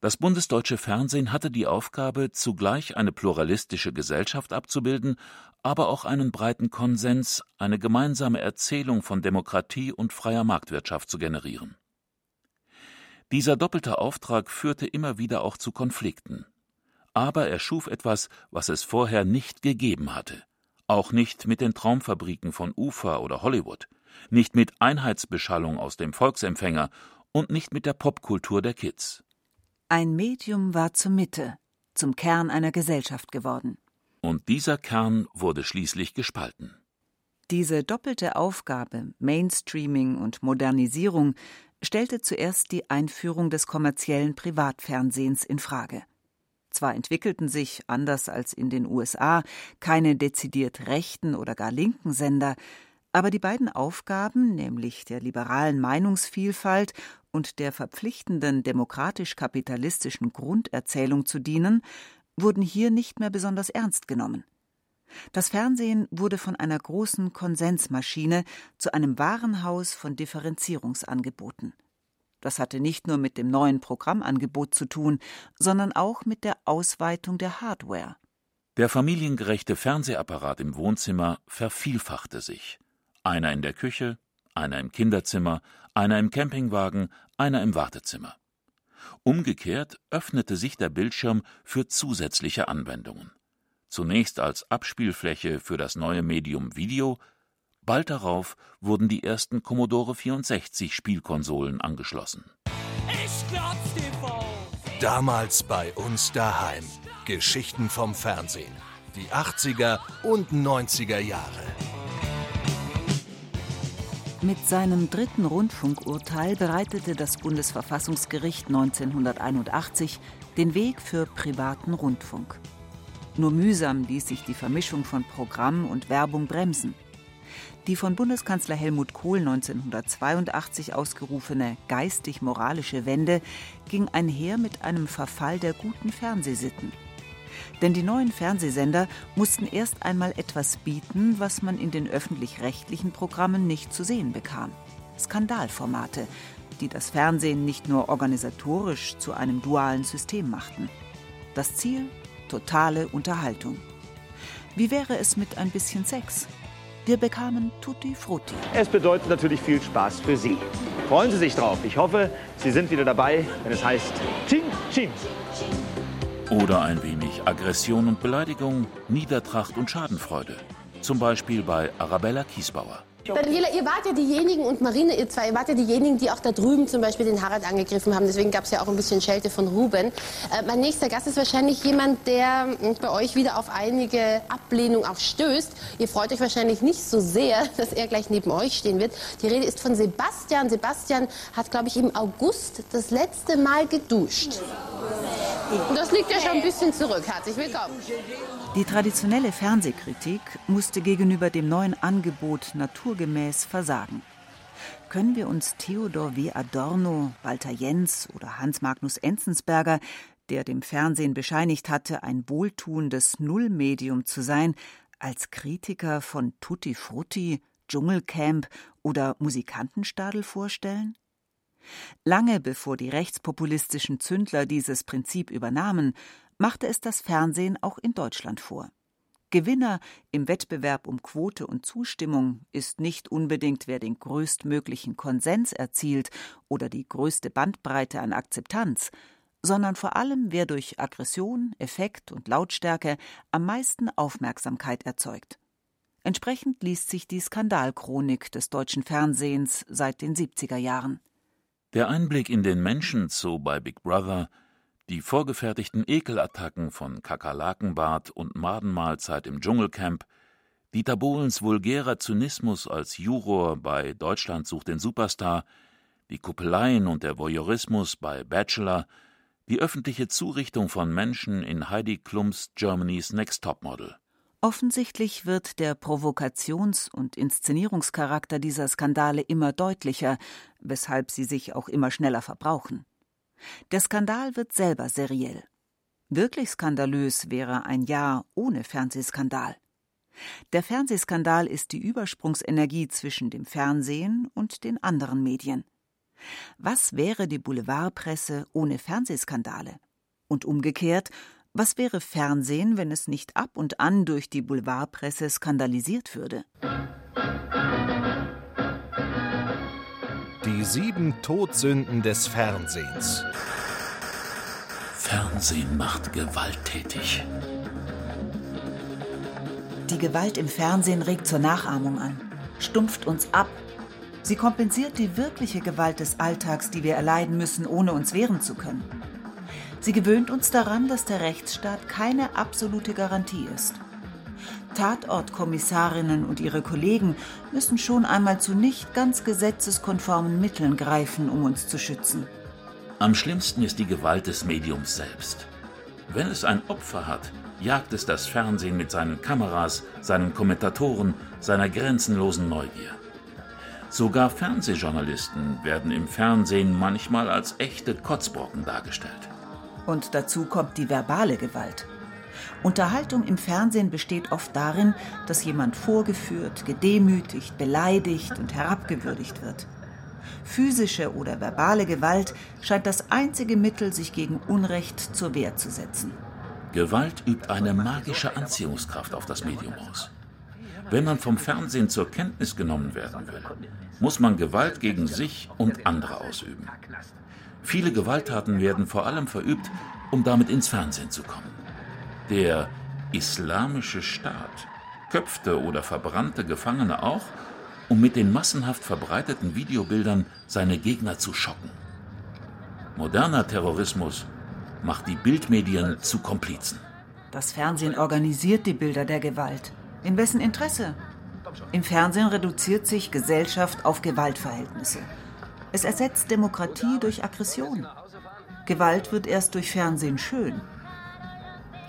Speaker 5: Das bundesdeutsche Fernsehen hatte die Aufgabe, zugleich eine pluralistische Gesellschaft abzubilden, aber auch einen breiten Konsens, eine gemeinsame Erzählung von Demokratie und freier Marktwirtschaft zu generieren. Dieser doppelte Auftrag führte immer wieder auch zu Konflikten. Aber er schuf etwas, was es vorher nicht gegeben hatte. Auch nicht mit den Traumfabriken von Ufa oder Hollywood, nicht mit Einheitsbeschallung aus dem Volksempfänger und nicht mit der Popkultur der Kids.
Speaker 6: Ein Medium war zur Mitte, zum Kern einer Gesellschaft geworden.
Speaker 5: Und dieser Kern wurde schließlich gespalten.
Speaker 6: Diese doppelte Aufgabe, Mainstreaming und Modernisierung, stellte zuerst die Einführung des kommerziellen Privatfernsehens in Frage. Zwar entwickelten sich, anders als in den USA, keine dezidiert rechten oder gar linken Sender, aber die beiden Aufgaben, nämlich der liberalen Meinungsvielfalt und der verpflichtenden demokratisch-kapitalistischen Grunderzählung zu dienen, wurden hier nicht mehr besonders ernst genommen. Das Fernsehen wurde von einer großen Konsensmaschine zu einem Warenhaus von Differenzierungsangeboten. Das hatte nicht nur mit dem neuen Programmangebot zu tun, sondern auch mit der Ausweitung der Hardware.
Speaker 5: Der familiengerechte Fernsehapparat im Wohnzimmer vervielfachte sich. Einer in der Küche, einer im Kinderzimmer, einer im Campingwagen, einer im Wartezimmer. Umgekehrt öffnete sich der Bildschirm für zusätzliche Anwendungen. Zunächst als Abspielfläche für das neue Medium Video, bald darauf wurden die ersten Commodore 64 Spielkonsolen angeschlossen.
Speaker 25: Ich klotz TV.
Speaker 26: Damals bei uns daheim. Geschichten vom Fernsehen. Die 80er und 90er Jahre.
Speaker 6: Mit seinem dritten Rundfunkurteil bereitete das Bundesverfassungsgericht 1981 den Weg für privaten Rundfunk. Nur mühsam ließ sich die Vermischung von Programm und Werbung bremsen. Die von Bundeskanzler Helmut Kohl 1982 ausgerufene geistig-moralische Wende ging einher mit einem Verfall der guten Fernsehsitten. Denn die neuen Fernsehsender mussten erst einmal etwas bieten, was man in den öffentlich-rechtlichen Programmen nicht zu sehen bekam. Skandalformate, die das Fernsehen nicht nur organisatorisch zu einem dualen System machten. Das Ziel? Totale Unterhaltung. Wie wäre es mit ein bisschen Sex? Wir bekamen Tutti Frutti.
Speaker 27: Es bedeutet natürlich viel Spaß für Sie. Freuen Sie sich drauf. Ich hoffe, Sie sind wieder dabei, wenn es heißt Chin Chin.
Speaker 5: Oder ein wenig Aggression und Beleidigung, Niedertracht und Schadenfreude. Zum Beispiel bei Arabella Kiesbauer.
Speaker 28: Daniela, ihr wart ja diejenigen und Marine, ihr zwei, ihr wart ja diejenigen, die auch da drüben zum Beispiel den Harald angegriffen haben. Deswegen gab es ja auch ein bisschen Schelte von Ruben. Äh, mein nächster Gast ist wahrscheinlich jemand, der äh, bei euch wieder auf einige Ablehnung auch stößt. Ihr freut euch wahrscheinlich nicht so sehr, [LAUGHS] dass er gleich neben euch stehen wird. Die Rede ist von Sebastian. Sebastian hat, glaube ich, im August das letzte Mal geduscht. Und das liegt ja schon ein bisschen zurück. Herzlich willkommen.
Speaker 6: Die traditionelle Fernsehkritik musste gegenüber dem neuen Angebot naturgemäß versagen. Können wir uns Theodor W. Adorno, Walter Jens oder Hans Magnus Enzensberger, der dem Fernsehen bescheinigt hatte, ein wohltuendes Nullmedium zu sein, als Kritiker von Tutti Frutti, Dschungelcamp oder Musikantenstadel vorstellen? Lange bevor die rechtspopulistischen Zündler dieses Prinzip übernahmen, machte es das Fernsehen auch in Deutschland vor. Gewinner im Wettbewerb um Quote und Zustimmung ist nicht unbedingt, wer den größtmöglichen Konsens erzielt oder die größte Bandbreite an Akzeptanz, sondern vor allem, wer durch Aggression, Effekt und Lautstärke am meisten Aufmerksamkeit erzeugt. Entsprechend liest sich die Skandalchronik des deutschen Fernsehens seit den 70er Jahren.
Speaker 5: Der Einblick in den Menschenzoo bei Big Brother, die vorgefertigten Ekelattacken von Kakerlakenbart und Madenmahlzeit im Dschungelcamp, Dieter Bohlens vulgärer Zynismus als Juror bei Deutschland sucht den Superstar, die Kuppeleien und der Voyeurismus bei Bachelor, die öffentliche Zurichtung von Menschen in Heidi Klums Germany's Next Topmodel.
Speaker 6: Offensichtlich wird der Provokations- und Inszenierungscharakter dieser Skandale immer deutlicher, weshalb sie sich auch immer schneller verbrauchen. Der Skandal wird selber seriell. Wirklich skandalös wäre ein Jahr ohne Fernsehskandal. Der Fernsehskandal ist die Übersprungsenergie zwischen dem Fernsehen und den anderen Medien. Was wäre die Boulevardpresse ohne Fernsehskandale? Und umgekehrt, was wäre Fernsehen, wenn es nicht ab und an durch die Boulevardpresse skandalisiert würde?
Speaker 26: Die sieben Todsünden des Fernsehens.
Speaker 5: Fernsehen macht gewalttätig.
Speaker 6: Die Gewalt im Fernsehen regt zur Nachahmung an, stumpft uns ab. Sie kompensiert die wirkliche Gewalt des Alltags, die wir erleiden müssen, ohne uns wehren zu können. Sie gewöhnt uns daran, dass der Rechtsstaat keine absolute Garantie ist. Tatortkommissarinnen und ihre Kollegen müssen schon einmal zu nicht ganz gesetzeskonformen Mitteln greifen, um uns zu schützen.
Speaker 5: Am schlimmsten ist die Gewalt des Mediums selbst. Wenn es ein Opfer hat, jagt es das Fernsehen mit seinen Kameras, seinen Kommentatoren, seiner grenzenlosen Neugier. Sogar Fernsehjournalisten werden im Fernsehen manchmal als echte Kotzbrocken dargestellt.
Speaker 6: Und dazu kommt die verbale Gewalt. Unterhaltung im Fernsehen besteht oft darin, dass jemand vorgeführt, gedemütigt, beleidigt und herabgewürdigt wird. Physische oder verbale Gewalt scheint das einzige Mittel, sich gegen Unrecht zur Wehr zu setzen.
Speaker 5: Gewalt übt eine magische Anziehungskraft auf das Medium aus. Wenn man vom Fernsehen zur Kenntnis genommen werden will, muss man Gewalt gegen sich und andere ausüben. Viele Gewalttaten werden vor allem verübt, um damit ins Fernsehen zu kommen. Der Islamische Staat köpfte oder verbrannte Gefangene auch, um mit den massenhaft verbreiteten Videobildern seine Gegner zu schocken. Moderner Terrorismus macht die Bildmedien zu Komplizen.
Speaker 6: Das Fernsehen organisiert die Bilder der Gewalt. In wessen Interesse? Im Fernsehen reduziert sich Gesellschaft auf Gewaltverhältnisse. Es ersetzt Demokratie durch Aggression. Gewalt wird erst durch Fernsehen schön.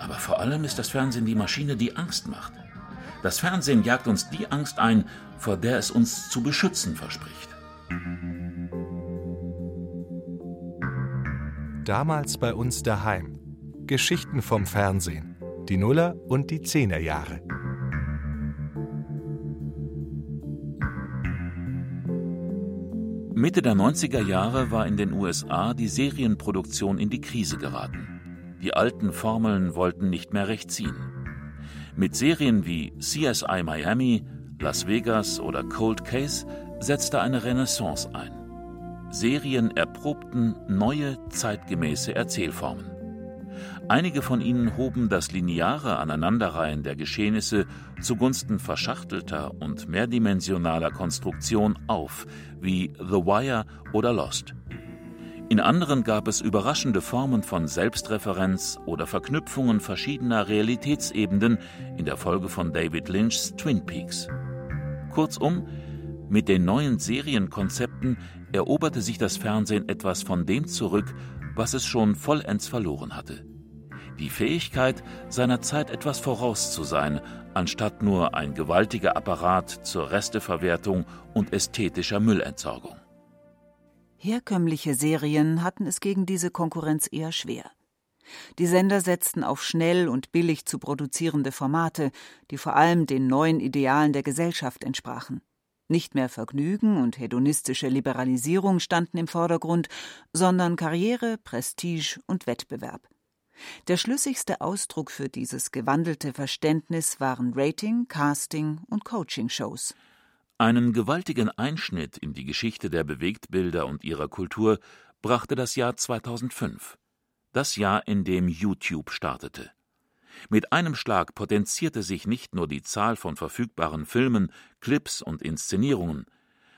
Speaker 5: Aber vor allem ist das Fernsehen die Maschine, die Angst macht. Das Fernsehen jagt uns die Angst ein, vor der es uns zu beschützen verspricht.
Speaker 26: Damals bei uns daheim. Geschichten vom Fernsehen. Die Nuller und die Zehnerjahre.
Speaker 5: Mitte der 90er Jahre war in den USA die Serienproduktion in die Krise geraten. Die alten Formeln wollten nicht mehr recht ziehen. Mit Serien wie CSI Miami, Las Vegas oder Cold Case setzte eine Renaissance ein. Serien erprobten neue, zeitgemäße Erzählformen. Einige von ihnen hoben das lineare Aneinanderreihen der Geschehnisse zugunsten verschachtelter und mehrdimensionaler Konstruktion auf, wie The Wire oder Lost. In anderen gab es überraschende Formen von Selbstreferenz oder Verknüpfungen verschiedener Realitätsebenen in der Folge von David Lynchs Twin Peaks. Kurzum, mit den neuen Serienkonzepten eroberte sich das Fernsehen etwas von dem zurück, was es schon vollends verloren hatte die Fähigkeit, seiner Zeit etwas voraus zu sein, anstatt nur ein gewaltiger Apparat zur Resteverwertung und ästhetischer Müllentsorgung.
Speaker 6: Herkömmliche Serien hatten es gegen diese Konkurrenz eher schwer. Die Sender setzten auf schnell und billig zu produzierende Formate, die vor allem den neuen Idealen der Gesellschaft entsprachen. Nicht mehr Vergnügen und hedonistische Liberalisierung standen im Vordergrund, sondern Karriere, Prestige und Wettbewerb. Der schlüssigste Ausdruck für dieses gewandelte Verständnis waren Rating, Casting und Coaching-Shows.
Speaker 5: Einen gewaltigen Einschnitt in die Geschichte der Bewegtbilder und ihrer Kultur brachte das Jahr 2005, das Jahr, in dem YouTube startete. Mit einem Schlag potenzierte sich nicht nur die Zahl von verfügbaren Filmen, Clips und Inszenierungen,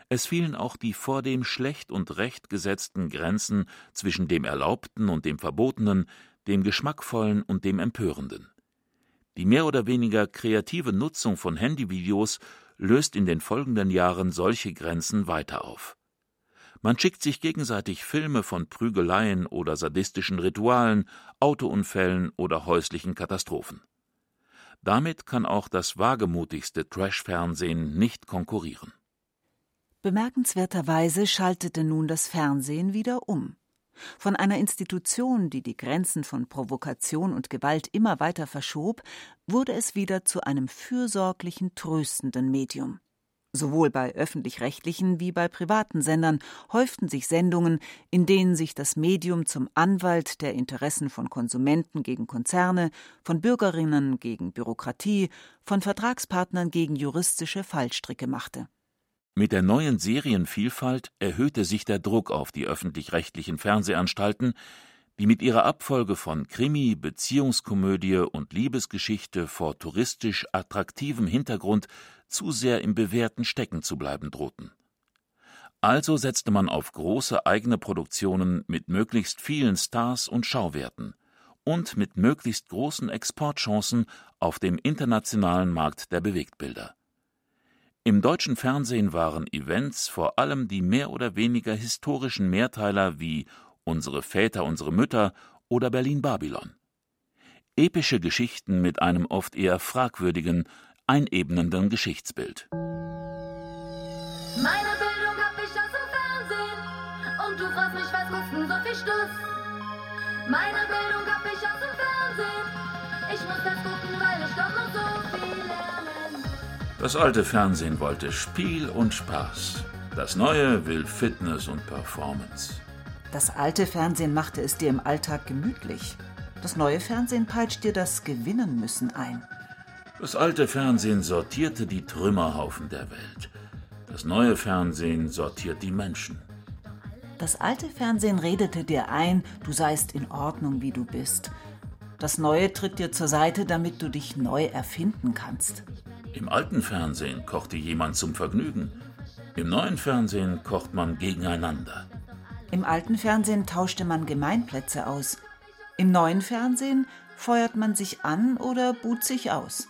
Speaker 5: es fielen auch die vordem schlecht und recht gesetzten Grenzen zwischen dem Erlaubten und dem Verbotenen, dem Geschmackvollen und dem Empörenden. Die mehr oder weniger kreative Nutzung von Handyvideos löst in den folgenden Jahren solche Grenzen weiter auf. Man schickt sich gegenseitig Filme von Prügeleien oder sadistischen Ritualen, Autounfällen oder häuslichen Katastrophen. Damit kann auch das wagemutigste Trash-Fernsehen nicht konkurrieren.
Speaker 6: Bemerkenswerterweise schaltete nun das Fernsehen wieder um. Von einer Institution, die die Grenzen von Provokation und Gewalt immer weiter verschob, wurde es wieder zu einem fürsorglichen, tröstenden Medium. Sowohl bei öffentlich-rechtlichen wie bei privaten Sendern häuften sich Sendungen, in denen sich das Medium zum Anwalt der Interessen von Konsumenten gegen Konzerne, von Bürgerinnen gegen Bürokratie, von Vertragspartnern gegen juristische Fallstricke machte.
Speaker 5: Mit der neuen Serienvielfalt erhöhte sich der Druck auf die öffentlich-rechtlichen Fernsehanstalten, die mit ihrer Abfolge von Krimi, Beziehungskomödie und Liebesgeschichte vor touristisch attraktivem Hintergrund zu sehr im Bewährten stecken zu bleiben drohten. Also setzte man auf große eigene Produktionen mit möglichst vielen Stars und Schauwerten und mit möglichst großen Exportchancen auf dem internationalen Markt der Bewegtbilder. Im deutschen Fernsehen waren Events vor allem die mehr oder weniger historischen Mehrteiler wie Unsere Väter, unsere Mütter oder Berlin Babylon. Epische Geschichten mit einem oft eher fragwürdigen, einebnenden Geschichtsbild.
Speaker 29: Meine Bildung hab ich aus dem Fernsehen und du fragst mich, was denn so viel Stuss? Meine Bildung hab ich aus dem Fernsehen. Ich muss das gucken, weil
Speaker 5: Das alte Fernsehen wollte Spiel und Spaß. Das neue will Fitness und Performance.
Speaker 6: Das alte Fernsehen machte es dir im Alltag gemütlich. Das neue Fernsehen peitscht dir das Gewinnen müssen ein.
Speaker 5: Das alte Fernsehen sortierte die Trümmerhaufen der Welt. Das neue Fernsehen sortiert die Menschen.
Speaker 6: Das alte Fernsehen redete dir ein, du seist in Ordnung, wie du bist. Das neue tritt dir zur Seite, damit du dich neu erfinden kannst.
Speaker 5: Im alten Fernsehen kochte jemand zum Vergnügen. Im neuen Fernsehen kocht man gegeneinander.
Speaker 6: Im alten Fernsehen tauschte man Gemeinplätze aus. Im neuen Fernsehen feuert man sich an oder buht sich aus.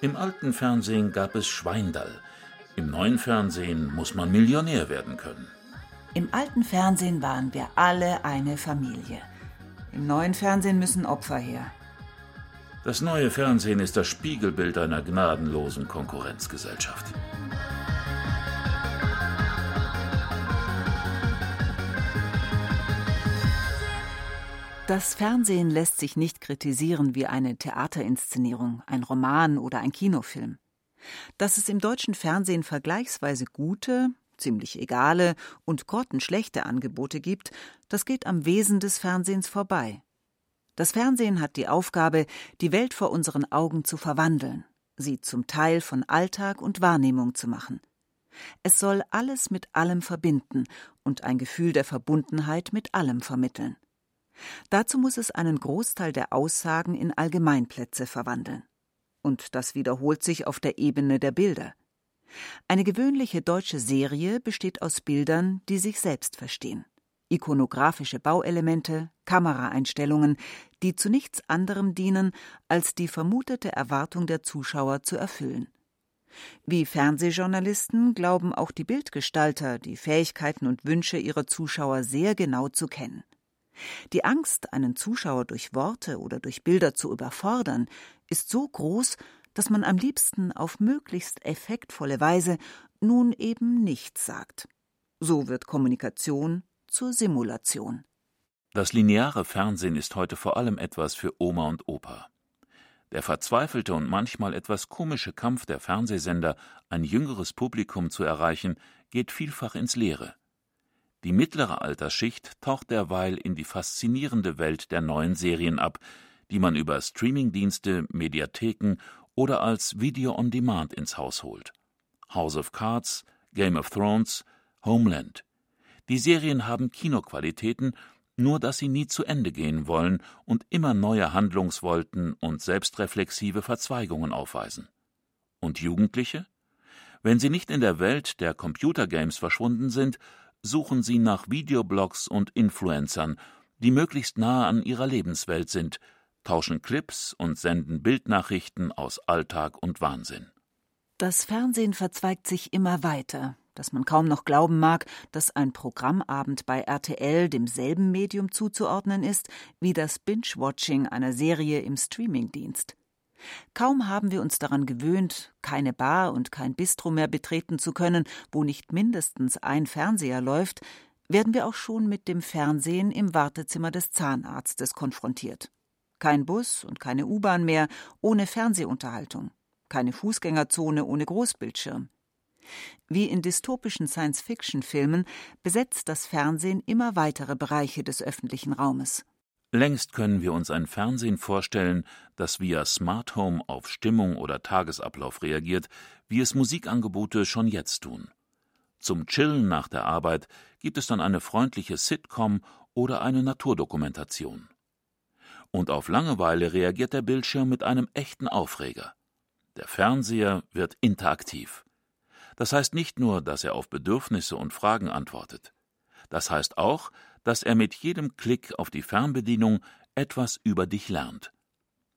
Speaker 5: Im alten Fernsehen gab es Schweindall. Im neuen Fernsehen muss man Millionär werden können.
Speaker 6: Im alten Fernsehen waren wir alle eine Familie. Im neuen Fernsehen müssen Opfer her.
Speaker 5: Das neue Fernsehen ist das Spiegelbild einer gnadenlosen Konkurrenzgesellschaft.
Speaker 6: Das Fernsehen lässt sich nicht kritisieren wie eine Theaterinszenierung, ein Roman oder ein Kinofilm. Dass es im deutschen Fernsehen vergleichsweise gute, ziemlich egale und grottenschlechte Angebote gibt, das geht am Wesen des Fernsehens vorbei. Das Fernsehen hat die Aufgabe, die Welt vor unseren Augen zu verwandeln, sie zum Teil von Alltag und Wahrnehmung zu machen. Es soll alles mit allem verbinden und ein Gefühl der Verbundenheit mit allem vermitteln. Dazu muss es einen Großteil der Aussagen in Allgemeinplätze verwandeln. Und das wiederholt sich auf der Ebene der Bilder. Eine gewöhnliche deutsche Serie besteht aus Bildern, die sich selbst verstehen. Ikonografische Bauelemente, Kameraeinstellungen, die zu nichts anderem dienen, als die vermutete Erwartung der Zuschauer zu erfüllen. Wie Fernsehjournalisten glauben auch die Bildgestalter, die Fähigkeiten und Wünsche ihrer Zuschauer sehr genau zu kennen. Die Angst, einen Zuschauer durch Worte oder durch Bilder zu überfordern, ist so groß, dass man am liebsten auf möglichst effektvolle Weise nun eben nichts sagt. So wird Kommunikation zur Simulation.
Speaker 5: Das lineare Fernsehen ist heute vor allem etwas für Oma und Opa. Der verzweifelte und manchmal etwas komische Kampf der Fernsehsender, ein jüngeres Publikum zu erreichen, geht vielfach ins Leere. Die mittlere Altersschicht taucht derweil in die faszinierende Welt der neuen Serien ab, die man über Streamingdienste, Mediatheken oder als Video on Demand ins Haus holt. House of Cards, Game of Thrones, Homeland. Die Serien haben Kinoqualitäten, nur dass sie nie zu Ende gehen wollen und immer neue Handlungsvolten und selbstreflexive Verzweigungen aufweisen. Und Jugendliche? Wenn sie nicht in der Welt der Computergames verschwunden sind, suchen sie nach Videoblogs und Influencern, die möglichst nahe an ihrer Lebenswelt sind, tauschen Clips und senden Bildnachrichten aus Alltag und Wahnsinn.
Speaker 6: Das Fernsehen verzweigt sich immer weiter, dass man kaum noch glauben mag, dass ein Programmabend bei RTL demselben Medium zuzuordnen ist wie das Binge-Watching einer Serie im Streamingdienst. Kaum haben wir uns daran gewöhnt, keine Bar und kein Bistro mehr betreten zu können, wo nicht mindestens ein Fernseher läuft, werden wir auch schon mit dem Fernsehen im Wartezimmer des Zahnarztes konfrontiert. Kein Bus und keine U-Bahn mehr ohne Fernsehunterhaltung, keine Fußgängerzone ohne Großbildschirm. Wie in dystopischen Science-Fiction-Filmen besetzt das Fernsehen immer weitere Bereiche des öffentlichen Raumes.
Speaker 5: Längst können wir uns ein Fernsehen vorstellen, das via Smart Home auf Stimmung oder Tagesablauf reagiert, wie es Musikangebote schon jetzt tun. Zum Chillen nach der Arbeit gibt es dann eine freundliche Sitcom oder eine Naturdokumentation. Und auf Langeweile reagiert der Bildschirm mit einem echten Aufreger. Der Fernseher wird interaktiv. Das heißt nicht nur, dass er auf Bedürfnisse und Fragen antwortet. Das heißt auch, dass er mit jedem Klick auf die Fernbedienung etwas über dich lernt.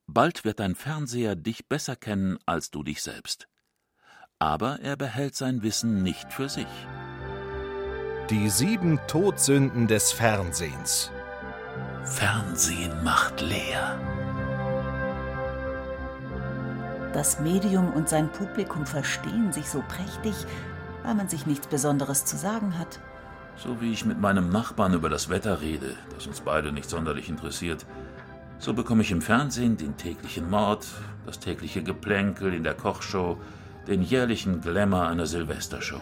Speaker 5: Bald wird dein Fernseher dich besser kennen als du dich selbst. Aber er behält sein Wissen nicht für sich.
Speaker 26: Die sieben Todsünden des Fernsehens.
Speaker 5: Fernsehen macht leer.
Speaker 6: Das Medium und sein Publikum verstehen sich so prächtig, weil man sich nichts Besonderes zu sagen hat.
Speaker 5: So wie ich mit meinem Nachbarn über das Wetter rede, das uns beide nicht sonderlich interessiert, so bekomme ich im Fernsehen den täglichen Mord, das tägliche Geplänkel in der Kochshow, den jährlichen Glamour einer Silvestershow.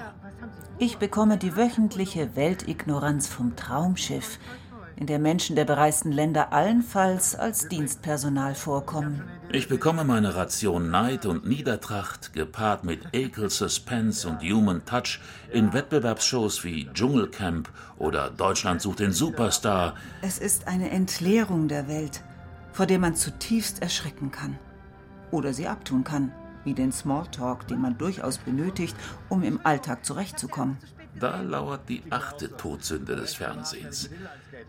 Speaker 6: Ich bekomme die wöchentliche Weltignoranz vom Traumschiff, in der Menschen der bereisten Länder allenfalls als Dienstpersonal vorkommen.
Speaker 5: Ich bekomme meine Ration Neid und Niedertracht, gepaart mit Ekel, Suspense und Human Touch, in Wettbewerbsshows wie Dschungelcamp oder Deutschland sucht den Superstar.
Speaker 6: Es ist eine Entleerung der Welt, vor der man zutiefst erschrecken kann. Oder sie abtun kann, wie den Smalltalk, den man durchaus benötigt, um im Alltag zurechtzukommen.
Speaker 5: Da lauert die achte Todsünde des Fernsehens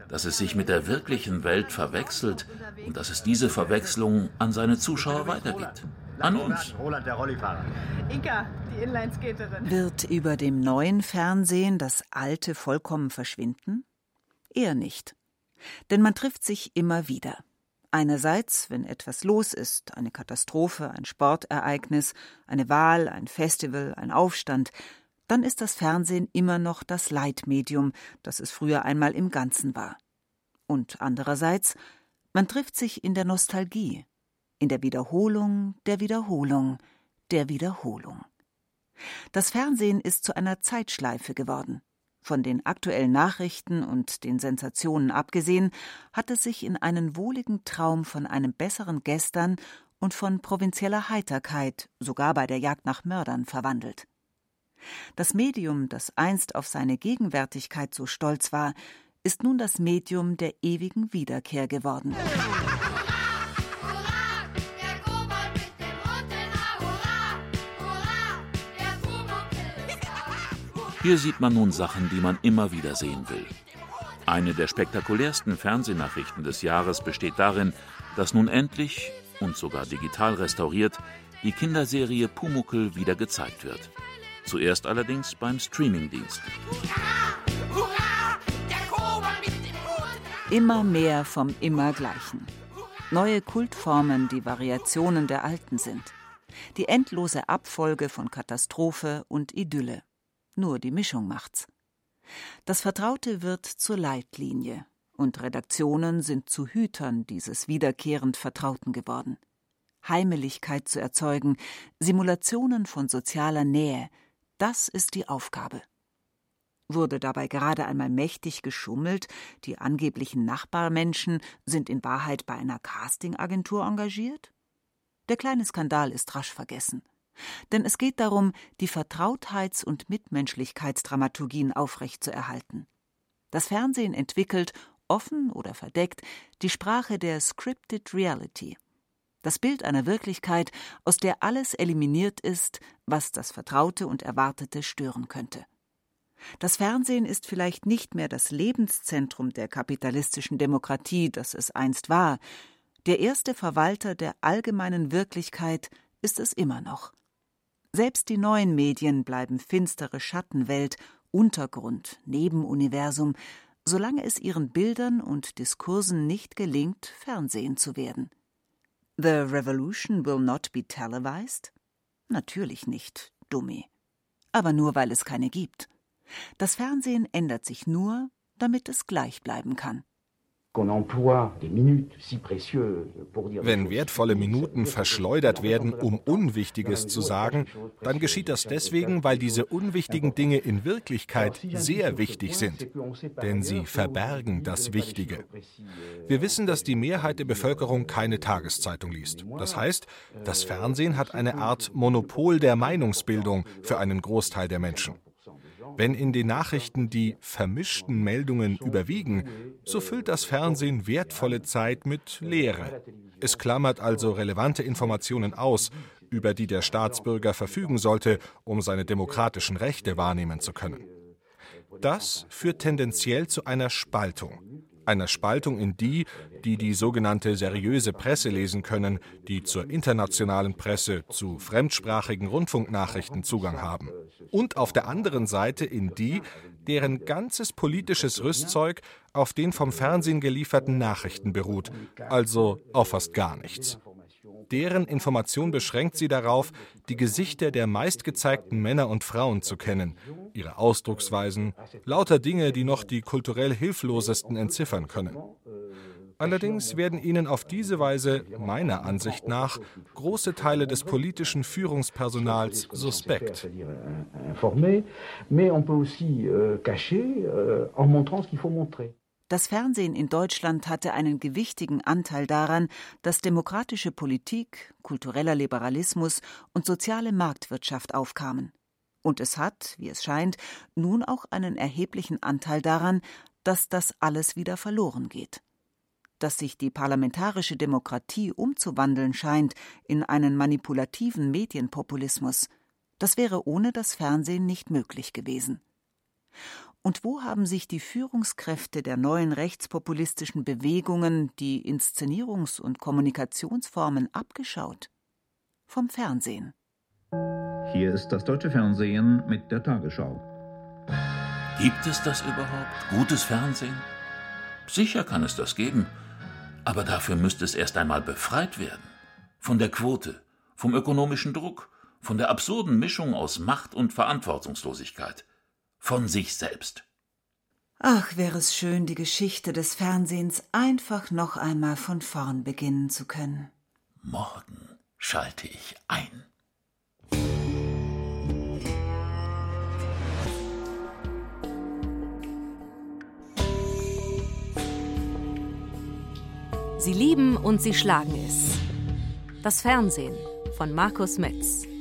Speaker 5: dass es sich mit der wirklichen Welt verwechselt und dass es diese Verwechslung an seine Zuschauer weitergibt. An uns.
Speaker 30: Roland, der Rollifahrer.
Speaker 15: Inka, die Inlineskaterin.
Speaker 6: Wird über dem neuen Fernsehen das alte vollkommen verschwinden? Eher nicht. Denn man trifft sich immer wieder. Einerseits, wenn etwas los ist, eine Katastrophe, ein Sportereignis, eine Wahl, ein Festival, ein Aufstand, dann ist das Fernsehen immer noch das Leitmedium, das es früher einmal im Ganzen war. Und andererseits, man trifft sich in der Nostalgie, in der Wiederholung, der Wiederholung, der Wiederholung. Das Fernsehen ist zu einer Zeitschleife geworden. Von den aktuellen Nachrichten und den Sensationen abgesehen, hat es sich in einen wohligen Traum von einem besseren Gestern und von provinzieller Heiterkeit, sogar bei der Jagd nach Mördern, verwandelt. Das Medium, das einst auf seine Gegenwärtigkeit so stolz war, ist nun das Medium der ewigen Wiederkehr geworden.
Speaker 5: Hier sieht man nun Sachen, die man immer wieder sehen will. Eine der spektakulärsten Fernsehnachrichten des Jahres besteht darin, dass nun endlich und sogar digital restauriert die Kinderserie Pumuckel wieder gezeigt wird. Zuerst allerdings beim Streamingdienst.
Speaker 6: Immer mehr vom Immergleichen. Neue Kultformen, die Variationen der alten sind. Die endlose Abfolge von Katastrophe und Idylle. Nur die Mischung macht's. Das Vertraute wird zur Leitlinie und Redaktionen sind zu Hütern dieses wiederkehrend Vertrauten geworden. Heimeligkeit zu erzeugen, Simulationen von sozialer Nähe, das ist die Aufgabe. Wurde dabei gerade einmal mächtig geschummelt, die angeblichen Nachbarmenschen sind in Wahrheit bei einer Castingagentur engagiert? Der kleine Skandal ist rasch vergessen. Denn es geht darum, die Vertrautheits- und Mitmenschlichkeitsdramaturgien aufrechtzuerhalten. Das Fernsehen entwickelt, offen oder verdeckt, die Sprache der Scripted Reality das Bild einer Wirklichkeit, aus der alles eliminiert ist, was das Vertraute und Erwartete stören könnte. Das Fernsehen ist vielleicht nicht mehr das Lebenszentrum der kapitalistischen Demokratie, das es einst war. Der erste Verwalter der allgemeinen Wirklichkeit ist es immer noch. Selbst die neuen Medien bleiben finstere Schattenwelt, Untergrund, Nebenuniversum, solange es ihren Bildern und Diskursen nicht gelingt, Fernsehen zu werden. The revolution will not be televised? Natürlich nicht, Dummi. Aber nur weil es keine gibt. Das Fernsehen ändert sich nur, damit es gleich bleiben kann.
Speaker 7: Wenn wertvolle Minuten verschleudert werden, um Unwichtiges zu sagen, dann geschieht das deswegen, weil diese unwichtigen Dinge in Wirklichkeit sehr wichtig sind. Denn sie verbergen das Wichtige. Wir wissen, dass die Mehrheit der Bevölkerung keine Tageszeitung liest. Das heißt, das Fernsehen hat eine Art Monopol der Meinungsbildung für einen Großteil der Menschen. Wenn in den Nachrichten die vermischten Meldungen überwiegen, so füllt das Fernsehen wertvolle Zeit mit Leere. Es klammert also relevante Informationen aus, über die der Staatsbürger verfügen sollte, um seine demokratischen Rechte wahrnehmen zu können. Das führt tendenziell zu einer Spaltung einer Spaltung in die, die die sogenannte seriöse Presse lesen können, die zur internationalen Presse, zu fremdsprachigen Rundfunknachrichten Zugang haben. Und auf der anderen Seite in die, deren ganzes politisches Rüstzeug auf den vom Fernsehen gelieferten Nachrichten beruht, also auf fast gar nichts. Deren Information beschränkt sie darauf, die Gesichter der meistgezeigten Männer und Frauen zu kennen, ihre Ausdrucksweisen, lauter Dinge, die noch die kulturell Hilflosesten entziffern können. Allerdings werden ihnen auf diese Weise, meiner Ansicht nach, große Teile des politischen Führungspersonals suspekt.
Speaker 6: Das Fernsehen in Deutschland hatte einen gewichtigen Anteil daran, dass demokratische Politik, kultureller Liberalismus und soziale Marktwirtschaft aufkamen. Und es hat, wie es scheint, nun auch einen erheblichen Anteil daran, dass das alles wieder verloren geht. Dass sich die parlamentarische Demokratie umzuwandeln scheint in einen manipulativen Medienpopulismus, das wäre ohne das Fernsehen nicht möglich gewesen. Und wo haben sich die Führungskräfte der neuen rechtspopulistischen Bewegungen die Inszenierungs- und Kommunikationsformen abgeschaut? Vom Fernsehen.
Speaker 30: Hier ist das deutsche Fernsehen mit der Tagesschau.
Speaker 5: Gibt es das überhaupt? Gutes Fernsehen? Sicher kann es das geben. Aber dafür müsste es erst einmal befreit werden. Von der Quote, vom ökonomischen Druck, von der absurden Mischung aus Macht und Verantwortungslosigkeit von sich selbst.
Speaker 6: Ach, wäre es schön, die Geschichte des Fernsehens einfach noch einmal von vorn beginnen zu können.
Speaker 5: Morgen schalte ich ein.
Speaker 31: Sie lieben und sie schlagen es. Das Fernsehen von Markus Metz.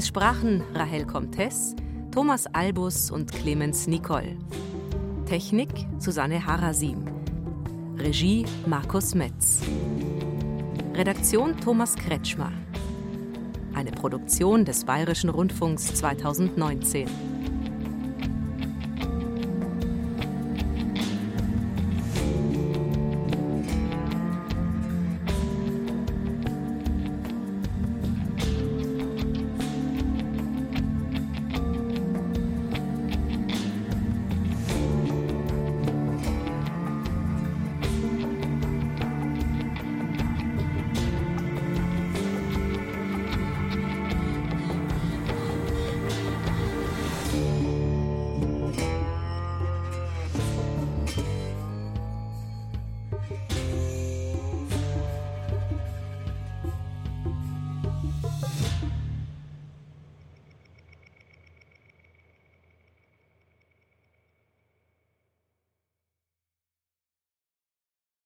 Speaker 31: Es sprachen Rahel Comtes, Thomas Albus und Clemens Nicol. Technik Susanne Harasim. Regie Markus Metz. Redaktion Thomas Kretschmer. Eine Produktion des Bayerischen Rundfunks 2019.